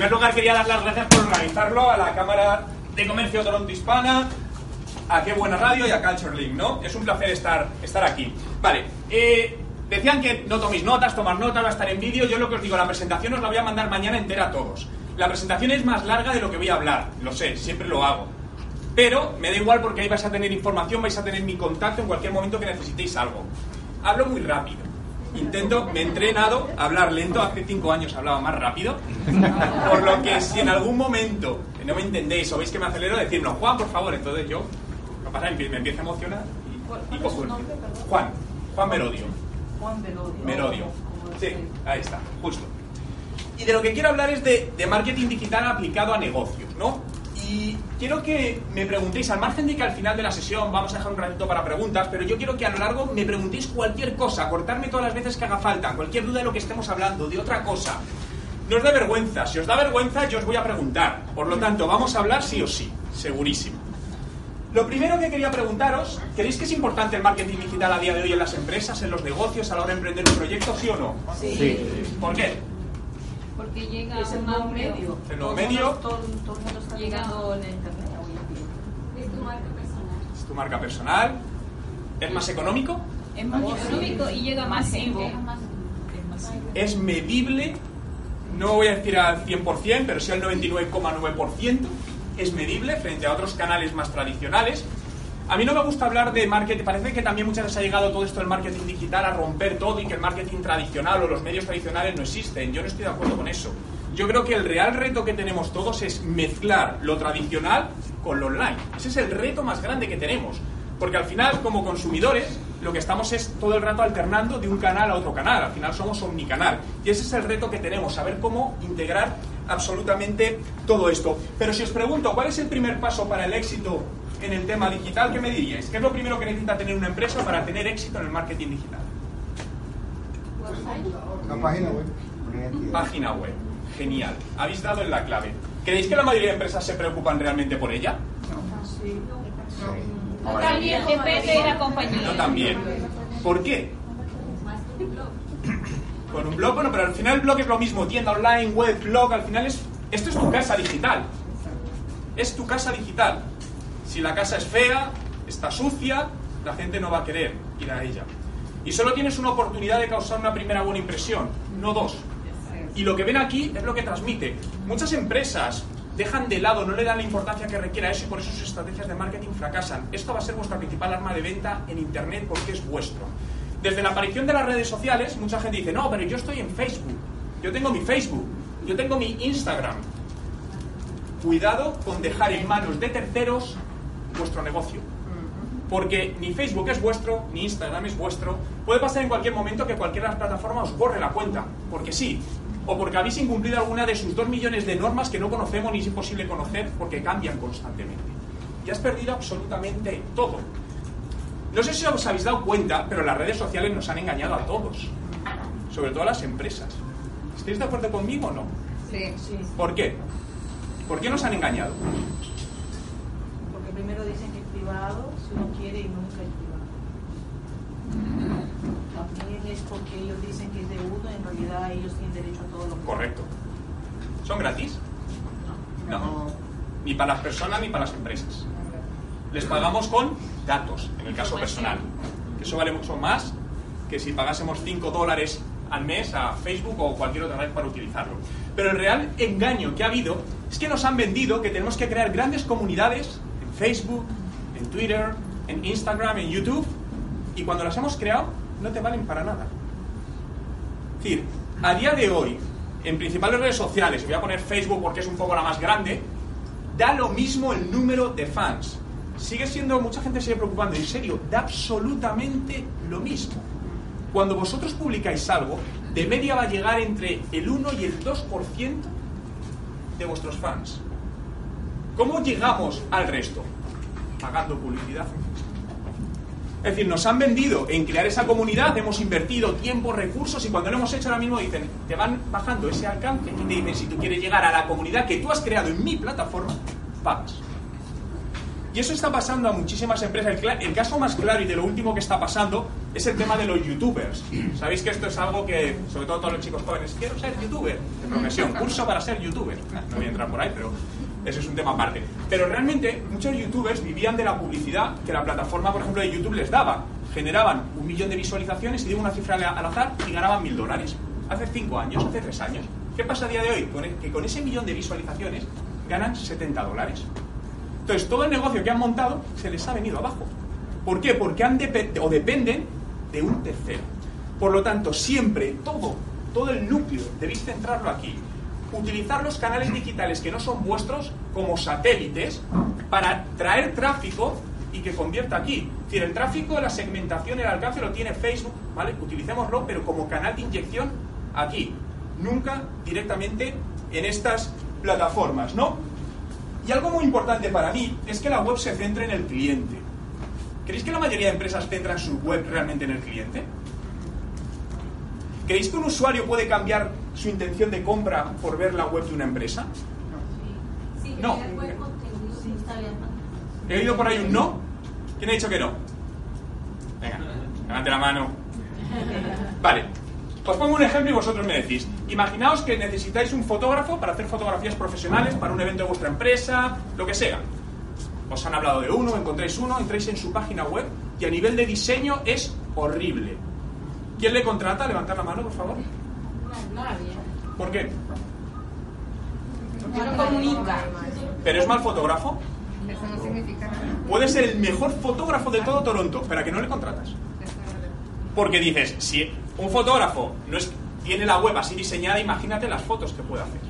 primer lugar quería dar las gracias por organizarlo a la Cámara de Comercio Toronto Hispana, a Qué Buena Radio y a Culture Link, ¿no? Es un placer estar, estar aquí. Vale, eh, decían que no toméis notas, tomar notas, va a estar en vídeo. Yo lo que os digo, la presentación os la voy a mandar mañana entera a todos. La presentación es más larga de lo que voy a hablar, lo sé, siempre lo hago. Pero me da igual porque ahí vais a tener información, vais a tener mi contacto en cualquier momento que necesitéis algo. Hablo muy rápido. Intento, me he entrenado a hablar lento, hace cinco años hablaba más rápido. Por lo que si en algún momento no me entendéis o veis que me acelero, decirlo, Juan, por favor, entonces yo, lo pasa me empiezo a emocionar y, y cojo el- Juan, Juan Merodio. Juan Merodio. Merodio. Sí, ahí está, justo. Y de lo que quiero hablar es de, de marketing digital aplicado a negocios, ¿no? Y quiero que me preguntéis, al margen de que al final de la sesión vamos a dejar un ratito para preguntas, pero yo quiero que a lo largo me preguntéis cualquier cosa, cortarme todas las veces que haga falta, cualquier duda de lo que estemos hablando, de otra cosa. No os da vergüenza, si os da vergüenza yo os voy a preguntar. Por lo tanto, vamos a hablar sí o sí, segurísimo. Lo primero que quería preguntaros, ¿creéis que es importante el marketing digital a día de hoy en las empresas, en los negocios, a la hora de emprender un proyecto, sí o no? Sí. ¿Por qué? Porque llega Es el nuevo medio. El nuevo medio. Todo, todo el mundo está Llega- llegando en internet hoy en día. Es tu marca personal. Es tu marca personal. ¿Es más económico? Es más Oh, económico sí. y llega más Masivo. gente. ¿Es medible? No voy a decir al 100%, pero sí al 99,9%. ¿Es medible frente a otros canales más tradicionales? A mí no me gusta hablar de marketing, parece que también muchas veces ha llegado todo esto del marketing digital a romper todo y que el marketing tradicional o los medios tradicionales no existen. Yo no estoy de acuerdo con eso. Yo creo que el real reto que tenemos todos es mezclar lo tradicional con lo online. Ese es el reto más grande que tenemos. Porque al final, como consumidores, lo que estamos es todo el rato alternando de un canal a otro canal. Al final somos omnicanal. Y ese es el reto que tenemos, saber cómo integrar absolutamente todo esto. Pero si os pregunto, ¿cuál es el primer paso para el éxito en el tema digital? ¿Qué me diríais? ¿Qué es lo primero que necesita tener una empresa para tener éxito en el marketing digital? La página web. Página web. Genial. Habéis dado en la clave. ¿Creéis que la mayoría de empresas se preocupan realmente por ella? Sí. También depende de la compañía. Yo también. ¿Por qué? Con un blog, bueno, pero al final el blog es lo mismo, tienda online, web, blog, al final es... Esto es tu casa digital. Es tu casa digital. Si la casa es fea, está sucia, la gente no va a querer ir a ella. Y solo tienes una oportunidad de causar una primera buena impresión, no dos. Y lo que ven aquí es lo que transmite. Muchas empresas dejan de lado, no le dan la importancia que requiera eso y por eso sus estrategias de marketing fracasan. Esto va a ser vuestra principal arma de venta en Internet porque es vuestro. Desde la aparición de las redes sociales, mucha gente dice, no, pero yo estoy en Facebook, yo tengo mi Facebook, yo tengo mi Instagram. Cuidado con dejar en manos de terceros vuestro negocio. Porque ni Facebook es vuestro, ni Instagram es vuestro. Puede pasar en cualquier momento que cualquiera de las plataformas os borre la cuenta, porque sí. O porque habéis incumplido alguna de sus dos millones de normas que no conocemos ni es imposible conocer porque cambian constantemente. Y has perdido absolutamente todo. No sé si os habéis dado cuenta, pero las redes sociales nos han engañado a todos. Sobre todo a las empresas. ¿Estáis de acuerdo conmigo o no? Sí. sí. ¿Por qué? ¿Por qué nos han engañado? Primero dicen que es privado, si uno quiere y nunca es privado. También es porque ellos dicen que es de uno, en realidad ellos tienen derecho a todo lo que Correcto. ¿Son gratis? No. Ni para las personas ni para las empresas. Les pagamos con datos, en el caso personal. Eso vale mucho más que si pagásemos 5 dólares al mes a Facebook o cualquier otra red para utilizarlo. Pero el real engaño que ha habido es que nos han vendido que tenemos que crear grandes comunidades Facebook, en Twitter, en Instagram, en YouTube, y cuando las hemos creado no te valen para nada. Es decir, a día de hoy, en principales redes sociales, voy a poner Facebook porque es un poco la más grande, da lo mismo el número de fans. Sigue siendo, mucha gente sigue preocupando, en serio, da absolutamente lo mismo. Cuando vosotros publicáis algo, de media va a llegar entre el 1 y el 2% de vuestros fans. ¿Cómo llegamos al resto? Pagando publicidad. Es decir, nos han vendido en crear esa comunidad, hemos invertido tiempo, recursos y cuando lo hemos hecho ahora mismo dicen, te van bajando ese alcance y te dicen, si tú quieres llegar a la comunidad que tú has creado en mi plataforma, pagas. Y eso está pasando a muchísimas empresas. El, caso más claro y de lo último que está pasando es el tema de los youtubers. Sabéis que esto es algo que, sobre todo todos los chicos jóvenes, quiero ser youtuber de profesión, curso para ser youtuber. No voy a entrar por ahí, pero eso es un tema aparte. Pero realmente muchos youtubers vivían de la publicidad que la plataforma, por ejemplo, de YouTube les daba. Generaban un millón de visualizaciones y digo una cifra al azar y ganaban mil dólares. Hace cinco años, hace tres años. ¿Qué pasa a día de hoy? E- que con ese millón de visualizaciones ganan 70 dólares. Entonces, todo el negocio que han montado se les ha venido abajo. ¿Por qué? Porque han o dependen de un tercero. Por lo tanto, siempre, todo, todo el núcleo, debéis centrarlo aquí. Utilizar los canales digitales que no son vuestros como satélites para traer tráfico y que convierta aquí. Es decir, el tráfico, la segmentación, el alcance lo tiene Facebook, ¿vale? Utilicémoslo, pero como canal de inyección aquí. Nunca directamente en estas plataformas, ¿no? Y algo muy importante para mí es que la web se centre en el cliente. ¿Creéis que la mayoría de empresas centran su web realmente en el cliente? ¿Creéis que un usuario puede cambiar su intención de compra por ver la web de una empresa? No. ¿He oído por ahí un no? ¿Quién ha dicho que no? Venga, levante la mano. Vale, os pongo un ejemplo y vosotros me decís. Imaginaos que necesitáis un fotógrafo para hacer fotografías profesionales para un evento de vuestra empresa, lo que sea. Os han hablado de uno, encontráis uno, entráis en su página web y a nivel de diseño es horrible. ¿Quién le contrata? Levantad la mano, por favor. ¿Por qué? Yo no comunica. ¿Pero es mal fotógrafo? Eso no significa nada. Puede ser el mejor fotógrafo de todo Toronto, pero ¿a que no le contratas? Porque dices, si un fotógrafo no es, tiene la web así diseñada, imagínate las fotos que puede hacer.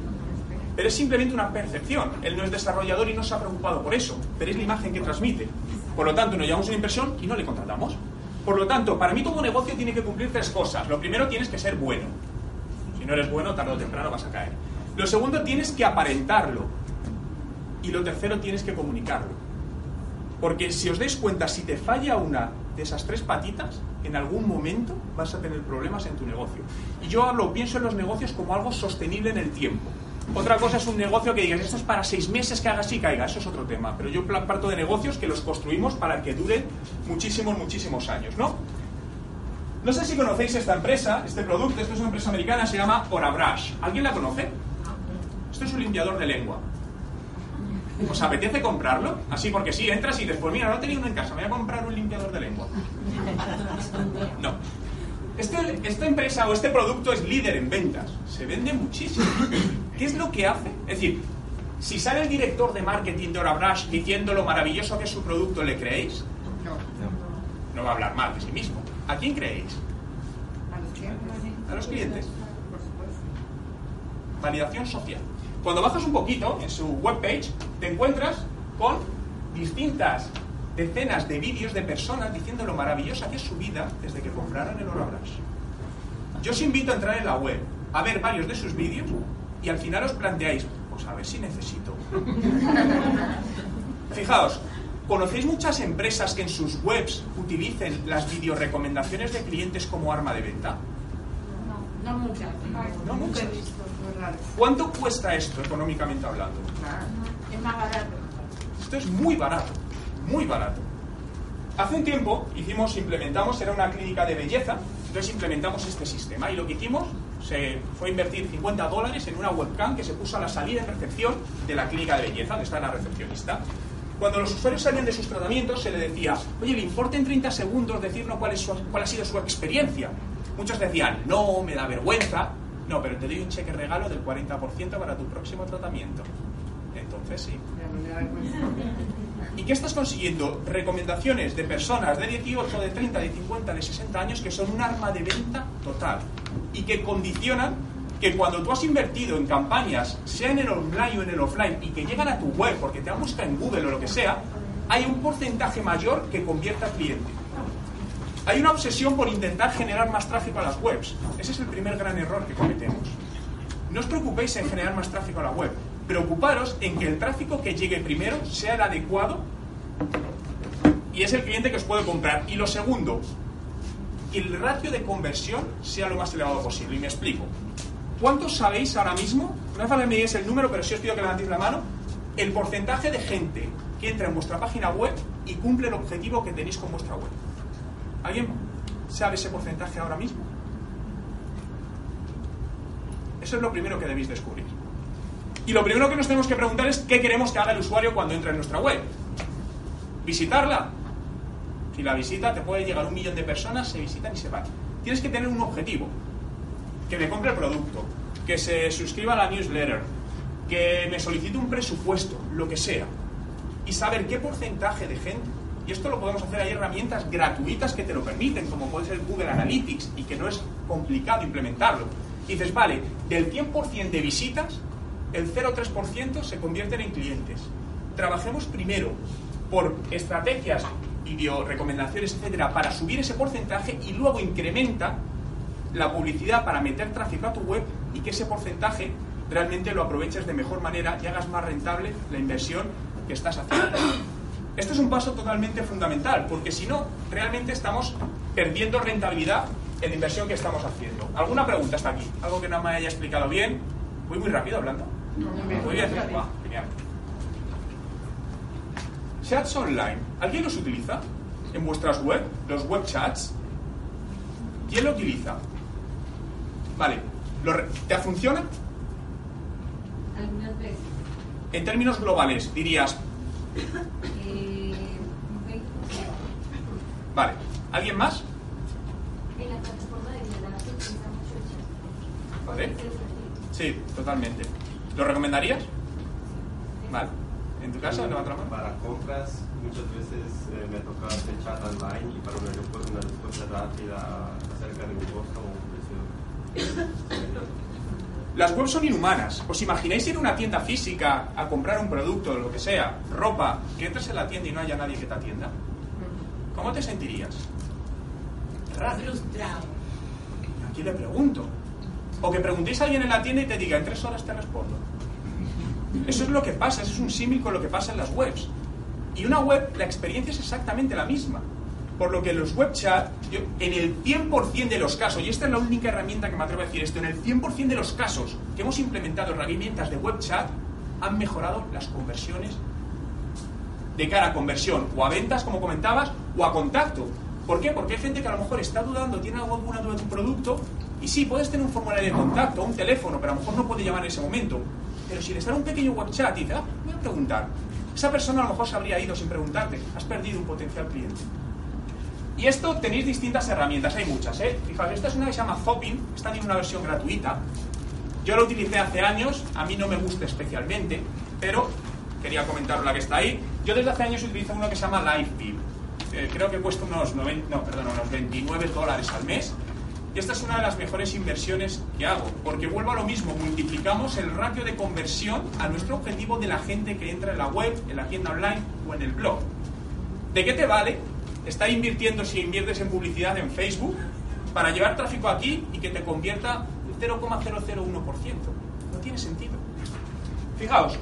Pero es simplemente una percepción. Él no es desarrollador y no se ha preocupado por eso. Pero es la imagen que transmite. Por lo tanto, nos llevamos una impresión y no le contratamos. Por lo tanto, para mí todo negocio tiene que cumplir tres cosas. Lo primero, tienes que ser bueno. No eres bueno, tarde o temprano vas a caer. Lo segundo, tienes que aparentarlo. Y lo tercero, tienes que comunicarlo. Porque si os dais cuenta, si te falla una de esas tres patitas, en algún momento vas a tener problemas en tu negocio. Y yo lo pienso en los negocios como algo sostenible en el tiempo. Otra cosa es un negocio que digas, esto es para seis meses que haga así y caiga, eso es otro tema. Pero yo parto de negocios que los construimos para que duren muchísimos, muchísimos años, ¿no? No sé si conocéis esta empresa, este producto, esto es una empresa americana, se llama OraBrush. ¿Alguien la conoce? Esto es un limpiador de lengua. ¿Os apetece comprarlo? Así porque sí, entras y dices, pues mira, no tenía uno en casa, me voy a comprar un limpiador de lengua. No. Este- esta empresa o este producto es líder en ventas. Se vende muchísimo. ¿Qué es lo que hace? Es decir, si sale el director de marketing de OraBrush diciendo lo maravilloso que es su producto, ¿le creéis? No. No va a hablar mal de sí mismo. ¿A quién creéis? A los clientes. Validación social. Cuando bajas un poquito en su webpage, te encuentras con distintas decenas de vídeos de personas diciendo lo maravillosa que es su vida desde que compraron el OraBrush. Yo os invito a entrar en la web, a ver varios de sus vídeos y al final os planteáis, pues a ver si necesito. Fijaos, ¿conocéis muchas empresas que en sus webs utilicen las videorecomendaciones de clientes como arma de venta? No muchas. No muchas. Muy raro. ¿Cuánto cuesta esto económicamente hablando? Es más barato. Esto es muy barato, muy barato. Hace un tiempo hicimos, implementamos, era una clínica de belleza, entonces implementamos este sistema y lo que hicimos se fue invertir 50 dólares en una webcam que se puso a la salida en recepción de la clínica de belleza, donde está la recepcionista. Cuando los usuarios salían de sus tratamientos se le decía, oye, ¿le importa en 30 segundos decirnos cuál, es su- cuál ha sido su experiencia? Muchos decían, no, me da vergüenza. No, pero te doy un cheque regalo del 40% para tu próximo tratamiento. Entonces sí. ¿Y qué estás consiguiendo? Recomendaciones de personas de 18, de 30, de 50, de 60 años que son un arma de venta total y que condicionan que cuando tú has invertido en campañas, sea en el online o en el offline, y que llegan a tu web porque te han buscado en Google o lo que sea, hay un porcentaje mayor que convierta al cliente. Hay una obsesión por intentar generar más tráfico a las webs. Ese es el primer gran error que cometemos. No os preocupéis en generar más tráfico a la web. Preocuparos en que el tráfico que llegue primero sea el adecuado y es el cliente que os puede comprar. Y lo segundo, que el ratio de conversión sea lo más elevado posible. Y me explico. ¿Cuántos sabéis ahora mismo? No hace falta que me digáis el número, pero sí os pido que levantéis la mano. El porcentaje de gente que entra en vuestra página web y cumple el objetivo que tenéis con vuestra web. ¿Alguien sabe ese porcentaje ahora mismo? Eso es lo primero que debéis descubrir. Y lo primero que nos tenemos que preguntar es qué queremos que haga el usuario cuando entra en nuestra web. ¿Visitarla? Si la visita, te puede llegar un millón de personas, se visitan y se van. Tienes que tener un objetivo. Que me compre el producto, que se suscriba a la newsletter, que me solicite un presupuesto, lo que sea. Y saber qué porcentaje de gente. Y esto lo podemos hacer, hay herramientas gratuitas que te lo permiten, como puede ser Google Analytics, y que no es complicado implementarlo. Dices, vale, del 100% de visitas, el 0,3% se convierten en clientes. Trabajemos primero por estrategias, video, recomendaciones, etcétera, para subir ese porcentaje y luego incrementa la publicidad para meter tráfico a tu web y que ese porcentaje realmente lo aproveches de mejor manera y hagas más rentable la inversión que estás haciendo. Esto es un paso totalmente fundamental, porque si no, realmente estamos perdiendo rentabilidad en la inversión que estamos haciendo. ¿Alguna pregunta hasta aquí? ¿Algo que no me haya explicado bien? Voy muy rápido hablando. Muy bien, Va, genial. Chats online. ¿Alguien los utiliza? ¿En vuestras web? ¿Los web chats? ¿Quién lo utiliza? Vale. ¿Lo re- ¿Te funciona? Algunas veces. En términos globales, dirías, Eh, vale. ¿Alguien más? en la plataforma de Violada se utiliza mucho el chat. Vale. Sí, totalmente. ¿Lo recomendarías? Vale. ¿En tu caso? Levanta la mano. Para compras, muchas veces eh, me toca hacer chat online y para una, una respuesta rápida acerca de un costo o. Las webs son inhumanas. ¿Os imagináis ir a una tienda física a comprar un producto, lo que sea, ropa, que entres en la tienda y no haya nadie que te atienda? ¿Cómo te sentirías? Raro. Frustrado. Aquí le pregunto. O que preguntéis a alguien en la tienda y te diga, en tres horas te respondo. Eso es lo que pasa, eso es un símil con lo que pasa en las webs. Y una web, la experiencia es exactamente la misma. Por lo que los web chat, yo, en el 100% de los casos, y esta es la única herramienta que me atrevo a decir esto, en el 100% de los casos que hemos implementado herramientas de web chat, han mejorado las conversiones de cara a conversión, o a ventas, como comentabas, o a contacto. ¿Por qué? Porque hay gente que a lo mejor está dudando, tiene alguna duda de tu producto, y sí, puedes tener un formulario de contacto, un teléfono, pero a lo mejor no puede llamar en ese momento. Pero si le sale un pequeño web chat y dice, ah, voy a preguntar, esa persona a lo mejor se habría ido sin preguntarte, has perdido un potencial cliente. Y esto tenéis distintas herramientas, hay muchas, ¿eh? Fijaos, esta es una que se llama Zopin, esta tiene una versión gratuita. Yo la utilicé hace años, a mí no me gusta especialmente, pero quería comentaros la que está ahí. Yo desde hace años utilizo uno que se llama LiveView. Eh, creo que cuesta unos, 90, no, perdón, unos 29 dólares al mes. Y esta es una de las mejores inversiones que hago, porque vuelvo a lo mismo, multiplicamos el ratio de conversión a nuestro objetivo de la gente que entra en la web, en la tienda online o en el blog. ¿De qué te vale estar invirtiendo si inviertes en publicidad en Facebook para llevar tráfico aquí y que te convierta el 0,001%? No tiene sentido. Fijaos,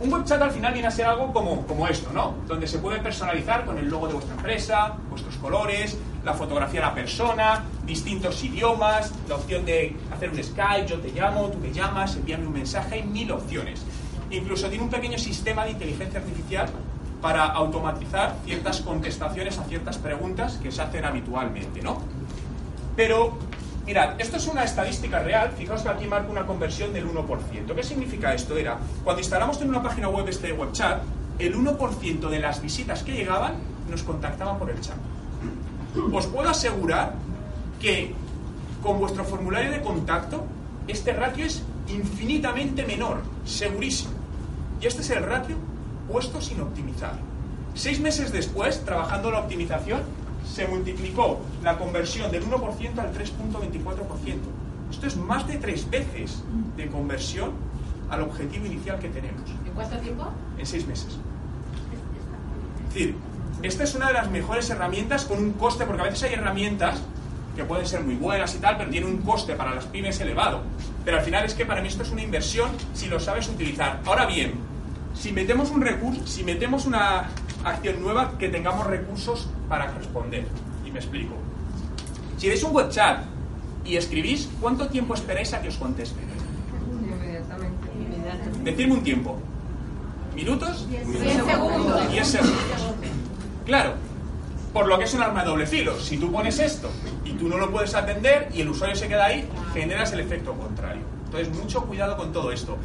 un web chat al final viene a ser algo como, como esto, ¿no? Donde se puede personalizar con el logo de vuestra empresa, vuestros colores, la fotografía de la persona, distintos idiomas, la opción de hacer un Skype, yo te llamo, tú me llamas, envíame un mensaje, hay mil opciones. Incluso tiene un pequeño sistema de inteligencia artificial para automatizar ciertas contestaciones a ciertas preguntas que se hacen habitualmente, ¿no? Pero, mirad, esto es una estadística real. Fijaos que aquí marca una conversión del 1%. ¿Qué significa esto? Era, cuando instalamos en una página web este web chat, el 1% de las visitas que llegaban nos contactaban por el chat. Os puedo asegurar que con vuestro formulario de contacto, este ratio es infinitamente menor, segurísimo. Y este es el ratio puesto sin optimizar. Seis meses después, trabajando la optimización, se multiplicó la conversión del 1% al 3.24%. Esto es más de tres veces de conversión al objetivo inicial que tenemos ¿En cuánto tiempo? en seis meses. Es decir, esta es una de las mejores herramientas con un coste, porque a veces hay herramientas que pueden ser muy buenas y tal, pero tienen un coste para las pymes elevado. Pero al final es que para mí esto es una inversión si lo sabes utilizar. Ahora bien, si metemos un recurso, si metemos una acción nueva, que tengamos recursos para responder. Y me explico. Si veis un web chat y escribís, ¿cuánto tiempo esperáis a que os conteste? Inmediatamente. Inmediatamente. Decidme un tiempo. minutos, 10 segundos. 10 segundos. Claro, por lo que es un arma de doble filo. Si tú pones esto y tú no lo puedes atender y el usuario se queda ahí, generas el efecto contrario. Entonces, mucho cuidado con todo esto.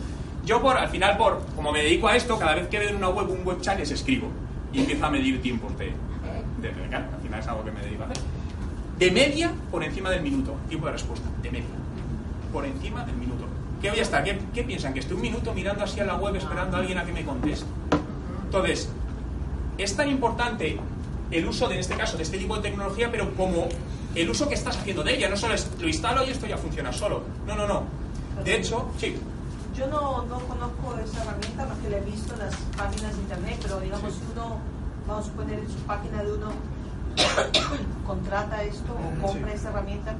Yo, por, al final, por, como me dedico a esto, cada vez que veo en una web un web chat les escribo y empiezo a medir tiempos de, de, de- al final es algo que me dedico a hacer. De media, por encima del minuto. Tiempo de respuesta, de media. Por encima del minuto. ¿Qué voy a estar? ¿Qué, qué piensan? ¿Que estoy un minuto mirando así a la web esperando a alguien a que me conteste? Entonces, es tan importante el uso, de, en este caso, de este tipo de tecnología, pero como el uso que estás haciendo de ella. No solo es, lo instalo y esto ya funciona solo. No, no, no. De hecho, sí. Yo no, no conozco esa herramienta más que la he visto en las páginas de internet, pero digamos, si uno, vamos a poner en su página de uno, contrata esto o compra Sí. esta herramienta,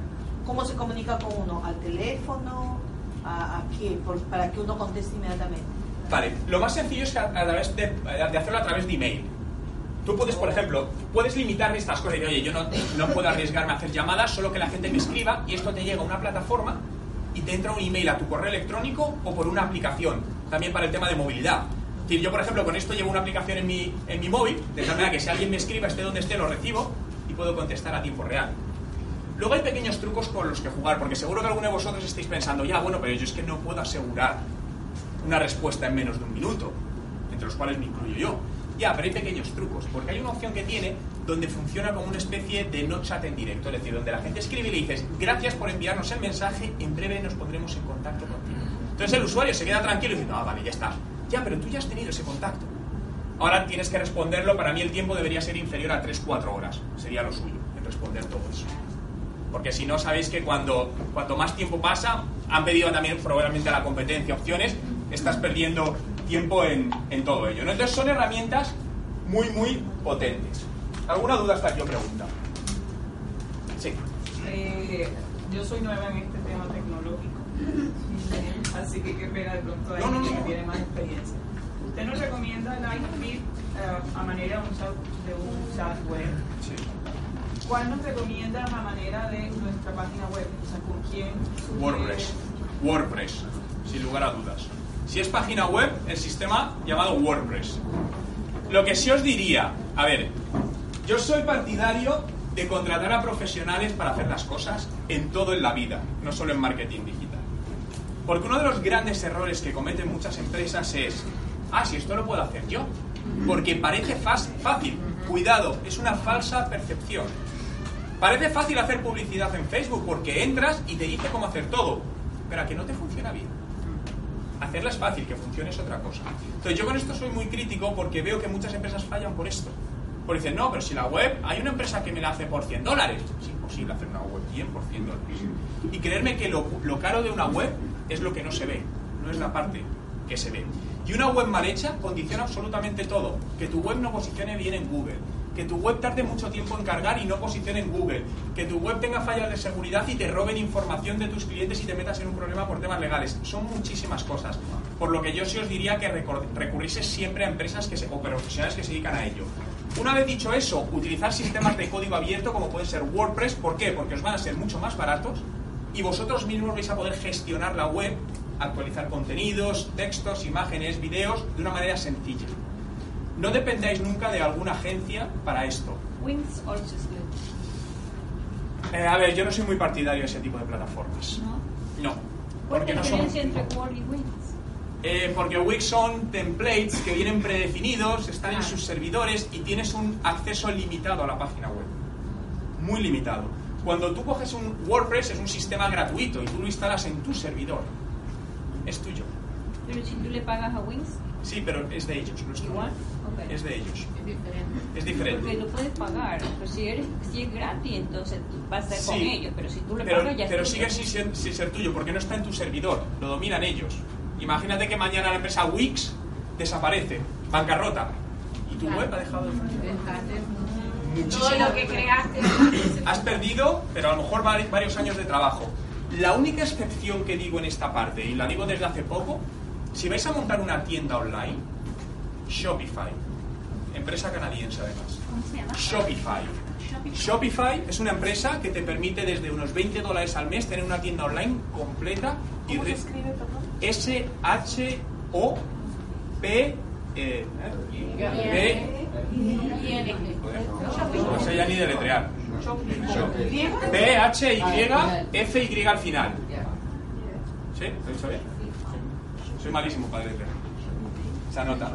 ¿cómo se comunica con uno? ¿Al teléfono? ¿A, a qué? Por- para que uno conteste inmediatamente. Vale, lo más sencillo es que a, través de, de hacerlo a través de email. Tú puedes, por ejemplo, puedes limitar estas cosas y decir, oye, yo no, no puedo arriesgarme a hacer llamadas, solo que la gente me escriba y esto te llega a una plataforma y te entra un email a tu correo electrónico o por una aplicación, también para el tema de movilidad. Es decir, yo, por ejemplo, con esto llevo una aplicación en mi, en mi móvil, de tal manera que si alguien me escriba, esté donde esté, lo recibo y puedo contestar a tiempo real. Luego hay pequeños trucos con los que jugar, porque seguro que alguno de vosotros estáis pensando, ya, bueno, pero yo es que no puedo asegurar una respuesta en menos de un minuto, entre los cuales me incluyo yo. Ya, pero hay pequeños trucos, porque hay una opción que tiene donde funciona como una especie de no chat en directo, es decir, donde la gente escribe y le dices, gracias por enviarnos el mensaje, en breve nos pondremos en contacto contigo. Entonces el usuario se queda tranquilo y dice, no, vale, ya está. Ya, pero tú ya has tenido ese contacto. Ahora tienes que responderlo, para mí el tiempo debería ser inferior a 3-4 horas, sería lo suyo, en responder todo eso. Porque si no, sabéis que cuando cuanto más tiempo pasa, han pedido también probablemente a la competencia opciones, estás perdiendo tiempo en, todo ello. Entonces son herramientas muy, muy potentes. ¿Alguna duda hasta aquí o pregunta? Sí. Eh, yo soy nueva en este tema tecnológico, así que qué pena de pronto hay No, no, no. que tiene más experiencia. ¿Usted nos recomienda Lightbeat a manera de un, chat, de un chat web? sí. ¿Cuál nos recomienda a manera de nuestra página web? O sea, ¿con quién? WordPress. WordPress, sin lugar a dudas. Si es página web, el sistema llamado WordPress. Lo que sí os diría, a ver, yo soy partidario de contratar a profesionales para hacer las cosas en todo en la vida, no solo en marketing digital. Porque uno de los grandes errores que cometen muchas empresas es, ah, si esto lo puedo hacer yo. Porque parece fácil. Cuidado, es una falsa percepción. Parece fácil hacer publicidad en Facebook porque entras y te dice cómo hacer todo, pero a que no te funciona bien. Hacerla es fácil, que funcione es otra cosa. Entonces yo con esto soy muy crítico porque veo que muchas empresas fallan por esto. Porque dicen, no, pero si la web, hay una empresa que me la hace por 100 dólares. Es imposible hacer una web bien por 100 dólares. Y creerme que lo, caro de una web es lo que no se ve, no es la parte que se ve. Y una web mal hecha condiciona absolutamente todo. Que tu web no posicione bien en Google, que tu web tarde mucho tiempo en cargar y no posicione en Google, que tu web tenga fallas de seguridad y te roben información de tus clientes y te metas en un problema por temas legales. Son muchísimas cosas. Por lo que yo sí os diría que recurriese siempre a empresas o profesionales que se dedican a ello. Una vez dicho eso, utilizar sistemas de código abierto como puede ser WordPress. ¿Por qué? Porque os van a ser mucho más baratos y vosotros mismos vais a poder gestionar la web, actualizar contenidos, textos, imágenes, videos de una manera sencilla. No dependáis nunca de alguna agencia para esto. Wings good. Eh, a ver, yo no soy muy partidario de ese tipo de plataformas. ¿No? No. ¿Cuál es la no son. diferencia entre Word y Wings? Eh, porque Wix son templates que vienen predefinidos, están en sus servidores y tienes un acceso limitado a la página web. Muy limitado. Cuando tú coges un WordPress es un sistema gratuito y tú lo instalas en tu servidor. Es tuyo. Pero si tú le pagas a Wings, Sí, pero es de ellos, no es igual. Ok. Es de ellos. Es diferente. Es diferente. Porque lo puedes pagar. Pero si, eres, si es gratis, entonces vas a con Sí. ellos. Pero si tú le Pero, pagas, ya pero sigue sin ser, sin ser tuyo porque no está en tu servidor, lo dominan ellos. Imagínate que mañana la empresa Wix desaparece, bancarrota, y tu web ha dejado de funcionar. Todo lo que creaste. Has perdido, pero a lo mejor vari- varios años de trabajo. La única excepción que digo en esta parte, y la digo desde hace poco, si vais a montar una tienda online, Shopify, empresa canadiense además. ¿Cómo se llama? Shopify. Shopify es una empresa que te permite desde unos 20 dólares al mes tener una tienda online completa y ¿Cómo se escribe, S-H-O-P-I-F-Y. ¿eh? B, no sé ya ni deletrear. B, H, Y, F, Y al final. ¿Sí? ¿Lo he dicho bien? Soy malísimo para deletrear. Se anota.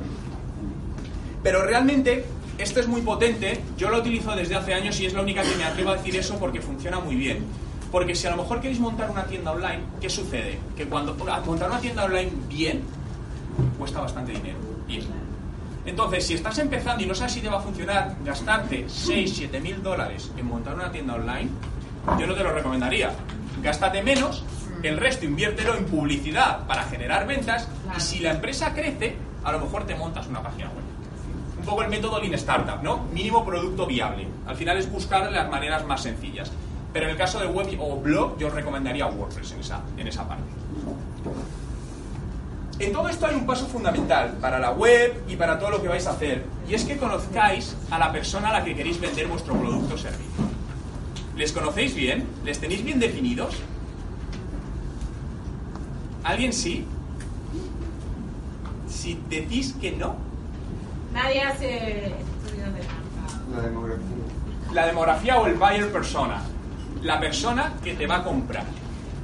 Pero realmente esto es muy potente, yo lo utilizo desde hace años y es la única que me atrevo a decir eso porque funciona muy bien. Porque si a lo mejor queréis montar una tienda online, ¿qué sucede? Que cuando montar una tienda online bien, cuesta bastante dinero. Bien. Entonces, si estás empezando y no sabes si te va a funcionar, gastarte 6, 7 mil dólares en montar una tienda online, yo no te lo recomendaría. Gástate menos, el resto inviértelo en publicidad para generar ventas y si la empresa crece, a lo mejor te montas una página web un poco el método Lean Startup, ¿no? Mínimo producto viable. Al final es buscar las maneras más sencillas. Pero en el caso de web o blog, yo os recomendaría WordPress en esa, en esa parte. En todo esto hay un paso fundamental para la web y para todo lo que vais a hacer. Y es que conozcáis a la persona a la que queréis vender vuestro producto o servicio. ¿Les conocéis bien? ¿Les tenéis bien definidos? ¿Alguien sí? Si decís que no, Nadie hace estudios de La demografía. la demografía o el buyer persona. La persona que te va a comprar.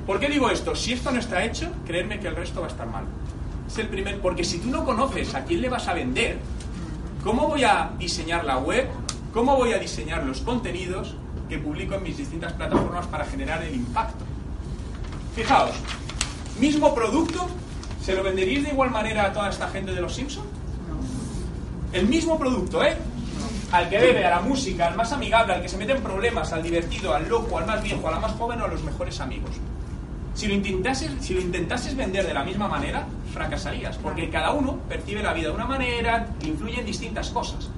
¿Por qué digo esto? Si esto no está hecho, creerme que el resto va a estar mal. Es el primer, porque si tú no conoces a quién le vas a vender, ¿cómo voy a diseñar la web? ¿Cómo voy a diseñar los contenidos que publico en mis distintas plataformas para generar el impacto? Fijaos, mismo producto, ¿se lo venderíais de igual manera a toda esta gente de los Simpsons? El mismo producto, ¿eh? Al que bebe, a la música, al más amigable, al que se mete en problemas, al divertido, al loco, al más viejo, a la más joven o a los mejores amigos. Si lo intentases, si lo intentases vender de la misma manera, fracasarías, porque cada uno percibe la vida de una manera, influye en distintas cosas.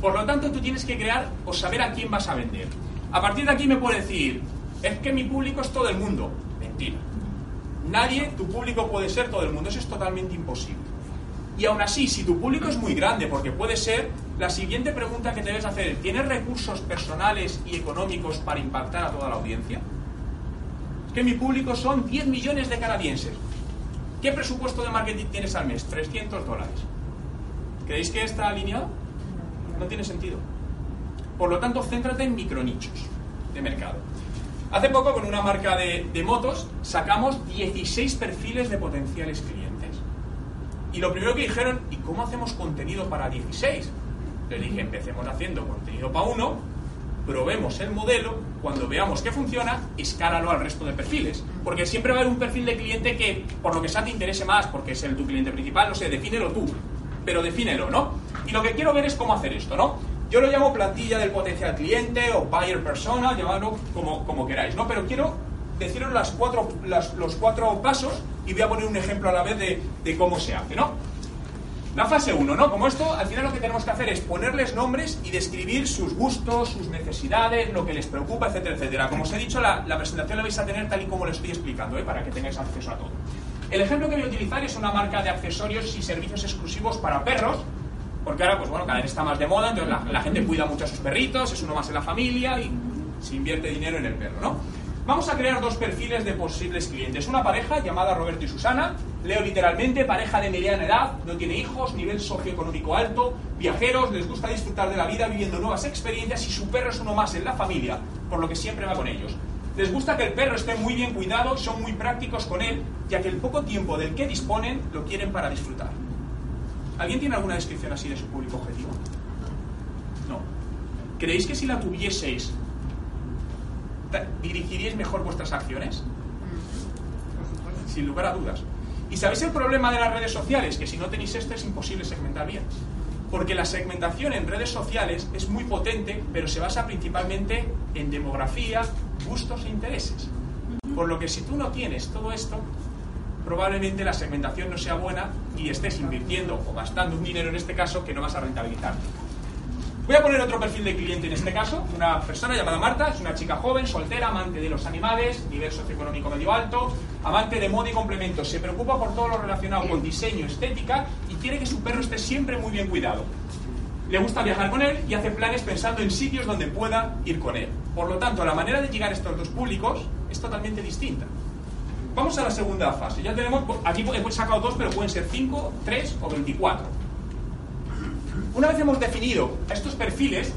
Por lo tanto, tú tienes que crear o saber a quién vas a vender. A partir de aquí me puede decir, es que mi público es todo el mundo. Mentira. Nadie, tu público puede ser todo el mundo, eso es totalmente imposible. Y aún así, si tu público es muy grande, porque puede ser, la siguiente pregunta que te debes hacer, ¿tienes recursos personales y económicos para impactar a toda la audiencia? Es que mi público son 10 millones de canadienses. ¿Qué presupuesto de marketing tienes al mes? 300 dólares. ¿Creéis que está alineado? No tiene sentido. Por lo tanto, céntrate en micronichos de mercado. Hace poco, con una marca de, de motos, sacamos 16 perfiles de potenciales clientes. Y lo primero que dijeron, ¿y cómo hacemos contenido para 16? Les dije, empecemos haciendo contenido para uno, probemos el modelo, cuando veamos que funciona, escálalo al resto de perfiles. Porque siempre va a haber un perfil de cliente que, por lo que sea, te interese más, porque es el tu cliente principal, no sé, defínelo tú, pero defínelo, ¿no? Y lo que quiero ver es cómo hacer esto, ¿no? Yo lo llamo plantilla del potencial cliente o buyer persona, llamadlo como, como queráis, ¿no? Pero quiero deciros las cuatro, las- los cuatro pasos y voy a poner un ejemplo a la vez de, de cómo se hace, ¿no? La fase 1, ¿no? Como esto, al final lo que tenemos que hacer es ponerles nombres y describir sus gustos, sus necesidades, lo que les preocupa, etcétera, etcétera. Como os he dicho, la, la presentación la vais a tener tal y como lo estoy explicando, ¿eh? Para que tengáis acceso a todo. El ejemplo que voy a utilizar es una marca de accesorios y servicios exclusivos para perros, porque ahora, pues bueno, cada vez está más de moda, entonces la, la gente cuida mucho a sus perritos, es uno más en la familia y se invierte dinero en el perro, ¿no? Vamos a crear dos perfiles de posibles clientes. Una pareja llamada Roberto y Susana, leo literalmente, pareja de mediana edad, no tiene hijos, nivel socioeconómico alto, viajeros, les gusta disfrutar de la vida viviendo nuevas experiencias y su perro es uno más en la familia, por lo que siempre va con ellos. Les gusta que el perro esté muy bien cuidado, son muy prácticos con él, ya que el poco tiempo del que disponen lo quieren para disfrutar. ¿Alguien tiene alguna descripción así de su público objetivo? No. ¿Creéis que si la tuvieseis, dirigiríais mejor vuestras acciones? Sin lugar a dudas. ¿Y sabéis el problema de las redes sociales? Que si no tenéis esto es imposible segmentar bien. Porque la segmentación en redes sociales es muy potente, pero se basa principalmente en demografía, gustos e intereses. Por lo que si tú no tienes todo esto, probablemente la segmentación no sea buena y estés invirtiendo o gastando un dinero en este caso que no vas a rentabilizar. Voy a poner otro perfil de cliente en este caso, una persona llamada Marta, es una chica joven, soltera, amante de los animales, nivel socioeconómico medio alto, amante de moda y complementos, se preocupa por todo lo relacionado con diseño, estética y quiere que su perro esté siempre muy bien cuidado. Le gusta viajar con él y hace planes pensando en sitios donde pueda ir con él. Por lo tanto, la manera de llegar a estos dos públicos es totalmente distinta. Vamos a la segunda fase. Ya tenemos, aquí he sacado dos, pero pueden ser cinco, tres o 24. Una vez hemos definido estos perfiles,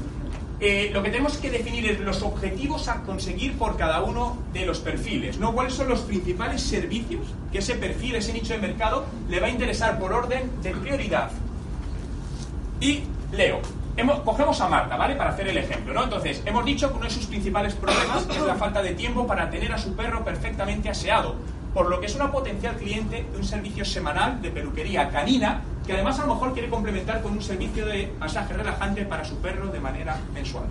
eh, lo que tenemos que definir es los objetivos a conseguir por cada uno de los perfiles, ¿no? ¿Cuáles son los principales servicios que ese perfil, ese nicho de mercado, le va a interesar por orden de prioridad? Y leo. Cogemos a Marta, ¿vale? Para hacer el ejemplo, ¿no? Entonces, hemos dicho que uno de sus principales problemas es la falta de tiempo para tener a su perro perfectamente aseado, por lo que es una potencial cliente de un servicio semanal de peluquería canina, que además a lo mejor quiere complementar con un servicio de masaje relajante para su perro de manera mensual.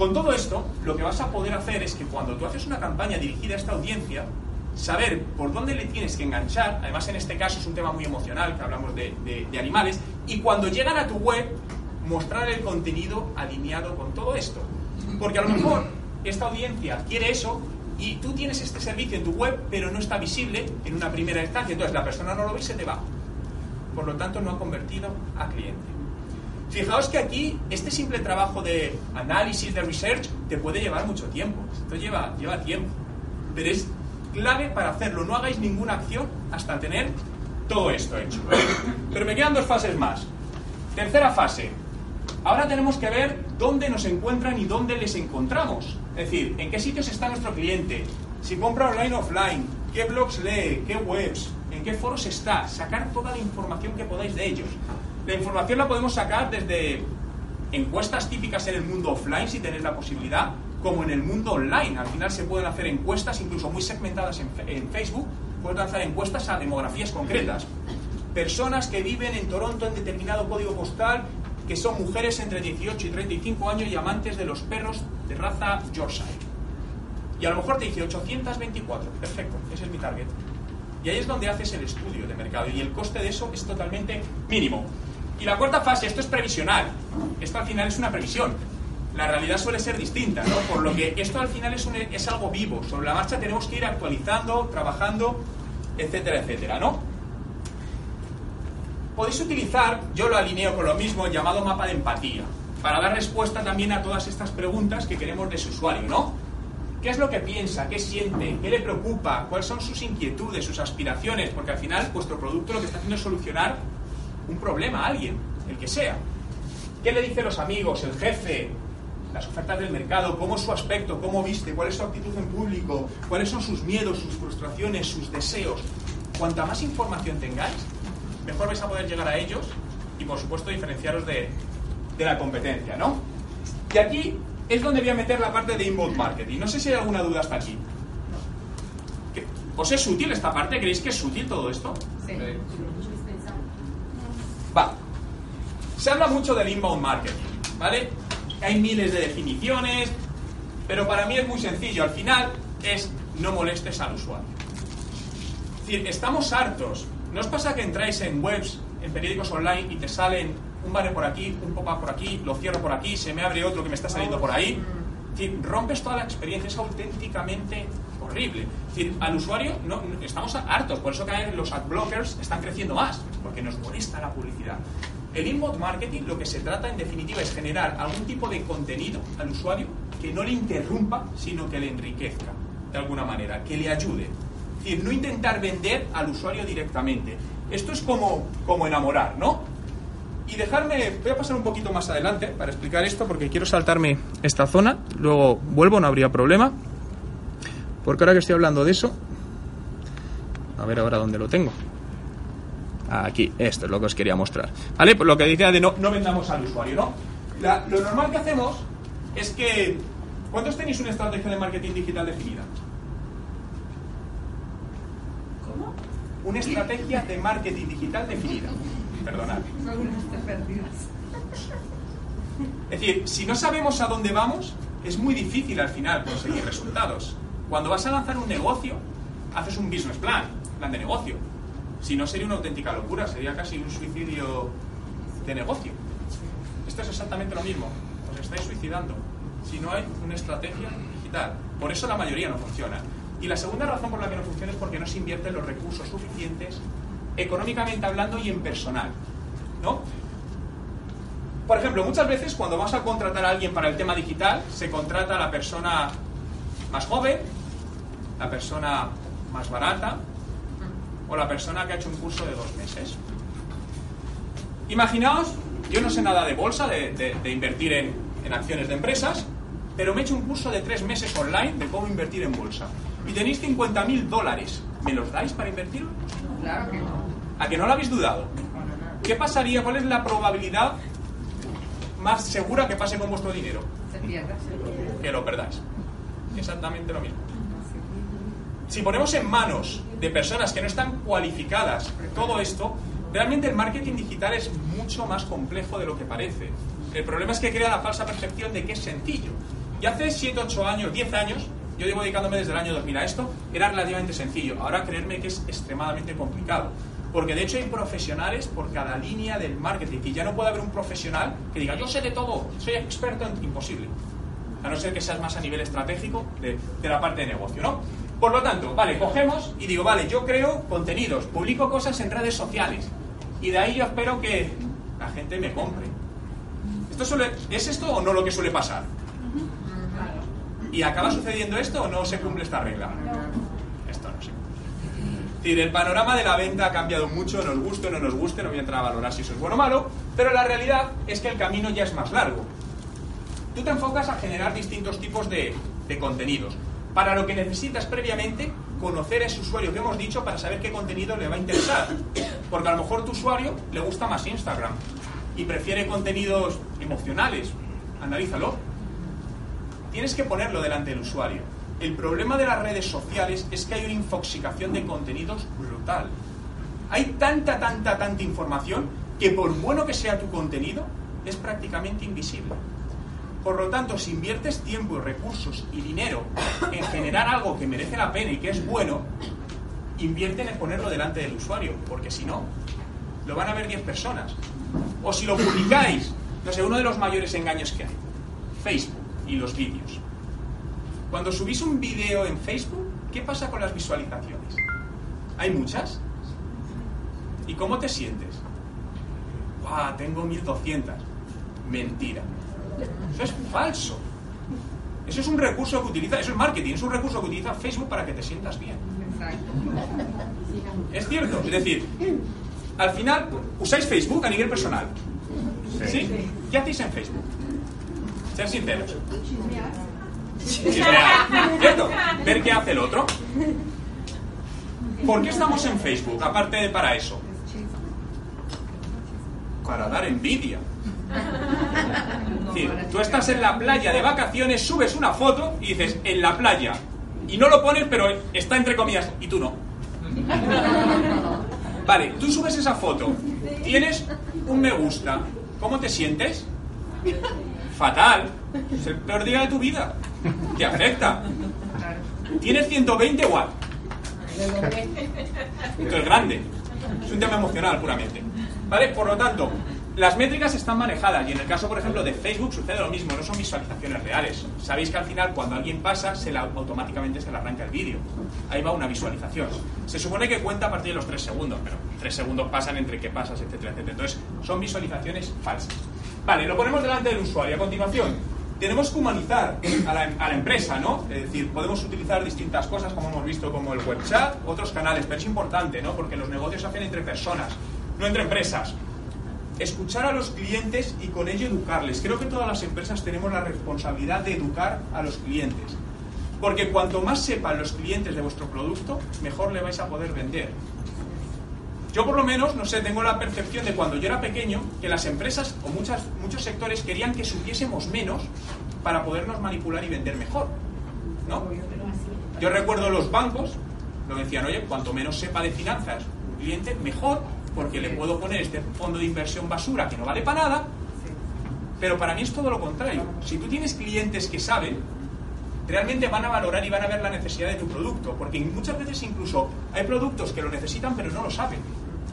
Con todo esto, lo que vas a poder hacer es que cuando tú haces una campaña dirigida a esta audiencia, saber por dónde le tienes que enganchar, además en este caso es un tema muy emocional, que hablamos de, animales, y cuando llegan a tu web, mostrar el contenido alineado con todo esto. Porque a lo mejor esta audiencia quiere eso y tú tienes este servicio en tu web, pero no está visible en una primera instancia, entonces la persona no lo ve y se te va. Por lo tanto, no ha convertido a cliente. Fijaos que aquí este simple trabajo de análisis, de research, te puede llevar mucho tiempo. Esto lleva, lleva tiempo. Pero es clave para hacerlo. No hagáis ninguna acción hasta tener todo esto hecho. Pero me quedan dos fases más. Tercera fase. Ahora tenemos que ver dónde nos encuentran y dónde les encontramos. Es decir, en qué sitios está nuestro cliente, si compra online o offline, qué blogs lee, qué webs, en qué foros está, sacar toda la información que podáis de ellos. La información la podemos sacar desde encuestas típicas en el mundo offline, si tenéis la posibilidad, como en el mundo online. Al final se pueden hacer encuestas, incluso muy segmentadas en, en Facebook, puedes lanzar encuestas a demografías concretas. Personas que viven en Toronto en determinado código postal, que son mujeres entre 18 y 35 años y amantes de los perros de raza Yorkshire. Y a lo mejor te dice 824, perfecto, ese es mi target. Y ahí es donde haces el estudio de mercado y el coste de eso es totalmente mínimo. Y la cuarta fase, esto es previsional. Esto al final es una previsión. La realidad suele ser distinta, ¿no? Por lo que esto al final es, es algo vivo. Sobre la marcha tenemos que ir actualizando, trabajando, etcétera, etcétera, ¿no? Podéis utilizar, yo lo alineo con lo mismo, el llamado mapa de empatía, para dar respuesta también a todas estas preguntas que queremos de su usuario, ¿no? ¿Qué es lo que piensa? ¿Qué siente? ¿Qué le preocupa? ¿Cuáles son sus inquietudes, sus aspiraciones? Porque al final vuestro producto lo que está haciendo es solucionar un problema a alguien, el que sea. ¿Qué le dicen los amigos, el jefe, las ofertas del mercado? ¿Cómo es su aspecto? ¿Cómo viste? ¿Cuál es su actitud en público? ¿Cuáles son sus miedos, sus frustraciones, sus deseos? Cuanta más información tengáis, mejor vais a poder llegar a ellos y, por supuesto, diferenciaros de, de la competencia, ¿no? Y aquí es donde voy a meter la parte de inbound marketing. No sé si hay alguna duda hasta aquí. ¿Qué- ¿Os es útil esta parte? ¿Creéis que es útil todo esto? Sí. Va. Se habla mucho del inbound marketing, ¿vale? Hay miles de definiciones, pero para mí es muy sencillo. Al final es no molestes al usuario. Es decir, estamos hartos. ¿No os pasa que entráis en webs, en periódicos online y te salen un banner por aquí, un pop-up por aquí, lo cierro por aquí, se me abre otro que me está saliendo por ahí? Es decir, rompes toda la experiencia, es auténticamente horrible. Es decir, al usuario no, estamos hartos, por eso que los ad blockers están creciendo más, porque nos molesta la publicidad. El inbound marketing lo que se trata en definitiva es generar algún tipo de contenido al usuario que no le interrumpa, sino que le enriquezca de alguna manera, que le ayude. Es decir, no intentar vender al usuario directamente. Esto es como, como enamorar, ¿no? Y dejarme, voy a pasar un poquito más adelante para explicar esto porque quiero saltarme esta zona, luego vuelvo, no habría problema. Porque ahora que estoy hablando de eso, a ver ahora dónde lo tengo. Aquí, esto es lo que os quería mostrar. ¿Vale? Pues lo que decía de no, no vendamos al usuario, ¿no? La- lo normal que hacemos es que. ¿Cuántos tenéis una estrategia de marketing digital definida? ¿Cómo? Una estrategia de marketing digital definida. Perdonad. Es decir, si no sabemos a dónde vamos, es muy difícil al final conseguir resultados. Cuando vas a lanzar un negocio, haces un business plan, plan de negocio. Si no, sería una auténtica locura, sería casi un suicidio de negocio. Esto es exactamente lo mismo, os estáis suicidando si no hay una estrategia digital. Por eso la mayoría no funciona. Y la segunda razón por la que no funciona es porque no se invierten los recursos suficientes, económicamente hablando y en personal. ¿No? Por ejemplo, muchas veces cuando vamos a contratar a alguien para el tema digital, se contrata a la persona más joven, la persona más barata o la persona que ha hecho un curso de dos meses. Imaginaos, yo no sé nada de bolsa, de, invertir en, en acciones de empresas, pero me he hecho un curso de tres meses online de cómo invertir en bolsa. Y tenéis 50.000 dólares. ¿Me los dais para invertir? Claro que no. ¿A que no lo habéis dudado? ¿Qué pasaría? ¿Cuál es la probabilidad más segura que pase con vuestro dinero? Se. Que lo perdáis. Exactamente lo mismo. Si ponemos en manos de personas que no están cualificadas todo esto, realmente el marketing digital es mucho más complejo de lo que parece. El problema es que crea la falsa percepción de que es sencillo. Y hace 7, 8 años, 10 años, yo llevo dedicándome desde el año 2000 a esto, era relativamente sencillo. Ahora creerme que es extremadamente complicado. Porque de hecho hay profesionales por cada línea del marketing. Y ya no puede haber un profesional que diga, yo sé de todo, soy experto en... Imposible. A no ser que seas más a nivel estratégico de, la parte de negocio, ¿no? Por lo tanto, vale, cogemos y digo, vale, yo creo contenidos, publico cosas en redes sociales. Y de ahí yo espero que la gente me compre. ¿Esto ¿Es esto o no lo que suele pasar? ¿Y acaba sucediendo esto o no se cumple esta regla? Esto no se cumple. Es decir, el panorama de la venta ha cambiado mucho, nos guste o no nos guste, no voy a entrar a valorar si eso es bueno o malo, pero la realidad es que el camino ya es más largo. Tú te enfocas a generar distintos tipos de, de contenidos. Para lo que necesitas previamente conocer a ese usuario que hemos dicho para saber qué contenido le va a interesar. Porque a lo mejor tu usuario le gusta más Instagram y prefiere contenidos emocionales. Analízalo. Tienes que ponerlo delante del usuario. El problema de las redes sociales es que hay una infoxicación de contenidos brutal. Hay tanta, tanta, tanta información que por bueno que sea tu contenido, es prácticamente invisible. Por lo tanto, si inviertes tiempo y recursos y dinero en generar algo que merece la pena y que es bueno, invierte en ponerlo delante del usuario, porque si no, lo van a ver 10 personas. O si lo publicáis, no sé, uno de los mayores engaños que hay, Facebook y los vídeos. Cuando subís un vídeo en Facebook, ¿qué pasa con las visualizaciones? ¿Hay muchas? ¿Y cómo te sientes? ¡Guau! Tengo 1200. Mentira. Eso es falso. Eso es un recurso que utiliza, eso es marketing, es un recurso que utiliza Facebook para que te sientas bien. Exacto. Es cierto. Es decir, al final, ¿usáis Facebook a nivel personal? ¿Sí? ¿Qué hacéis en Facebook? Ser sinceros. Chismear. ¿Cierto? Ver qué hace el otro. ¿Por qué estamos en Facebook? Aparte de para eso. Para dar envidia. Es decir, tú estás en la playa de vacaciones, subes una foto y dices, en la playa. Y no lo pones, pero está entre comillas, y tú no. Vale, tú subes esa foto, tienes un me gusta, ¿cómo te sientes? Fatal, es el peor día de tu vida, te afecta. Tienes 120 igual. Esto es grande, es un tema emocional puramente. ¿Vale? Por lo tanto, las métricas están manejadas y en el caso, por ejemplo, de Facebook sucede lo mismo, no son visualizaciones reales. Sabéis que al final cuando alguien pasa, se automáticamente se le arranca el vídeo. Ahí va una visualización. Se supone que cuenta a partir de los 3 segundos, pero 3 segundos pasan entre que pasas, etcétera, etcétera. Entonces, son visualizaciones falsas. Vale, lo ponemos delante del usuario. A continuación, tenemos que humanizar a la, a la empresa, ¿no? Es decir, podemos utilizar distintas cosas, como hemos visto, como el web chat, otros canales, pero es importante, ¿no? Porque los negocios se hacen entre personas, no entre empresas escuchar a los clientes y con ello educarles. Creo que todas las empresas tenemos la responsabilidad de educar a los clientes. Porque cuanto más sepan los clientes de vuestro producto, mejor le vais a poder vender. Yo por lo menos, no sé, tengo la percepción de cuando yo era pequeño que las empresas o muchas, muchos sectores querían que supiésemos menos para podernos manipular y vender mejor. ¿No? Yo recuerdo los bancos, lo decían, oye, cuanto menos sepa de finanzas un cliente, mejor, porque le puedo poner este fondo de inversión basura que no vale para nada, pero para mí es todo lo contrario. Si tú tienes clientes que saben, realmente van a valorar y van a ver la necesidad de tu producto, porque muchas veces incluso hay productos que lo necesitan pero no lo saben,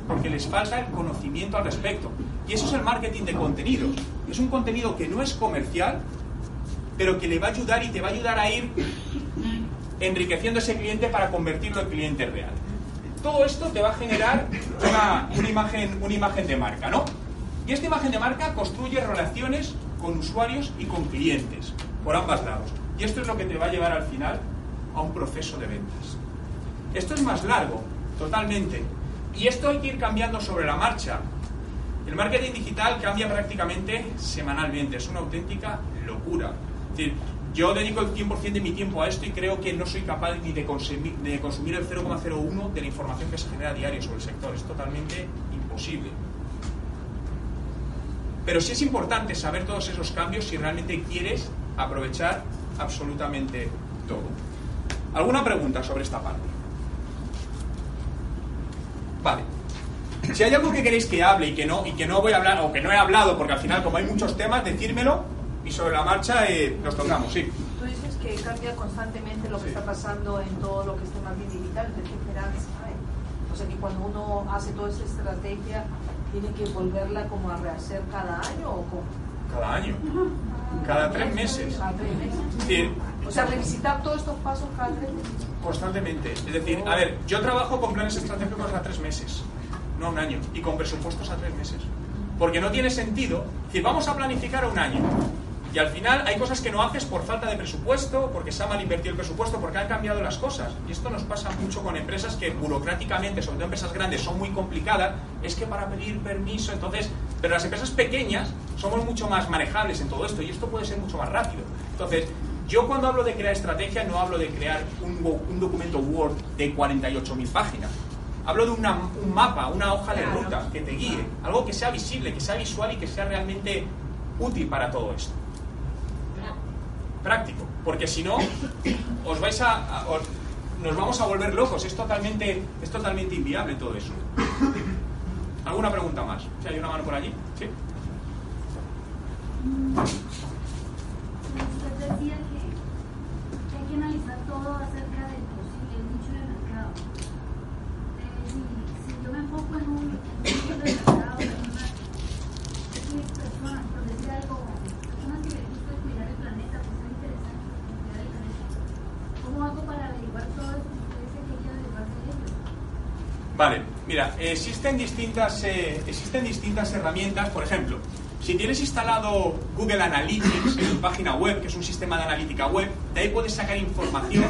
porque les falta el conocimiento al respecto. Y eso es el marketing de contenidos. Es un contenido que no es comercial, pero que le va a ayudar y te va a ayudar a ir enriqueciendo ese cliente para convertirlo en cliente real. Todo esto te va a generar una, una imagen, una imagen de marca, ¿no? Y esta imagen de marca construye relaciones con usuarios y con clientes, por ambos lados. Y esto es lo que te va a llevar al final a un proceso de ventas. Esto es más largo, totalmente. Y esto hay que ir cambiando sobre la marcha. El marketing digital cambia prácticamente semanalmente, es una auténtica locura. Es decir, yo dedico el 100% de mi tiempo a esto y creo que no soy capaz ni de consumir, el 0,01 de la información que se genera a diario sobre el sector. Es totalmente imposible. Pero sí es importante saber todos esos cambios si realmente quieres aprovechar absolutamente todo. ¿Alguna pregunta sobre esta parte? Vale. Si hay algo que queréis que hable y que no y que no voy a hablar o que no he hablado, porque al final como hay muchos temas, decírmelo y sobre la marcha eh, nos tocamos, sí. Tú dices que cambia constantemente lo que Sí. está pasando en todo lo que es bien digital, ¿qué esperanza? O sea que cuando uno hace toda esa estrategia, tiene que volverla como a rehacer cada año o cómo? Cada año. Cada tres meses. Cada tres meses. O sea, revisitar todos estos pasos cada tres meses. constantemente. Es decir, a ver, yo trabajo con planes estratégicos a tres meses, no a un año, y con presupuestos a tres meses. Porque no tiene sentido. Es decir, vamos a planificar a un año. Y al final hay cosas que no haces por falta de presupuesto, porque se ha mal invertido el presupuesto, porque han cambiado las cosas. Y esto nos pasa mucho con empresas que burocráticamente, sobre todo empresas grandes, son muy complicadas. Es que para pedir permiso, entonces... Pero las empresas pequeñas somos mucho más manejables en todo esto y esto puede ser mucho más rápido. Entonces, yo cuando hablo de crear estrategia no hablo de crear un, un documento Word de 48.000 páginas. Hablo de una- un mapa, una hoja de ruta que te guíe, algo que sea visible, que sea visual y que sea realmente útil para todo esto. Práctico, porque si no, os vais a, os- nos vamos a volver locos. Es totalmente, es totalmente inviable todo eso. ¿Alguna pregunta más? Si hay una mano por allí, ¿sí? Decía que, hay que analizar todo acerca del posible nicho de mercado. Eh, si yo me enfoco en un en un nicho de mercado, en una X personas, por decir algo, personas que les gusta cuidar el planeta, pues es interesante cuidar el planeta. ¿Cómo hago para averiguar todo eso? Usted dice que hay que averiguar de ello. Vale, mira, existen distintas, eh, existen distintas herramientas, por ejemplo, si tienes instalado Google Analytics en tu página web, que es un sistema de analítica web, de ahí puedes sacar información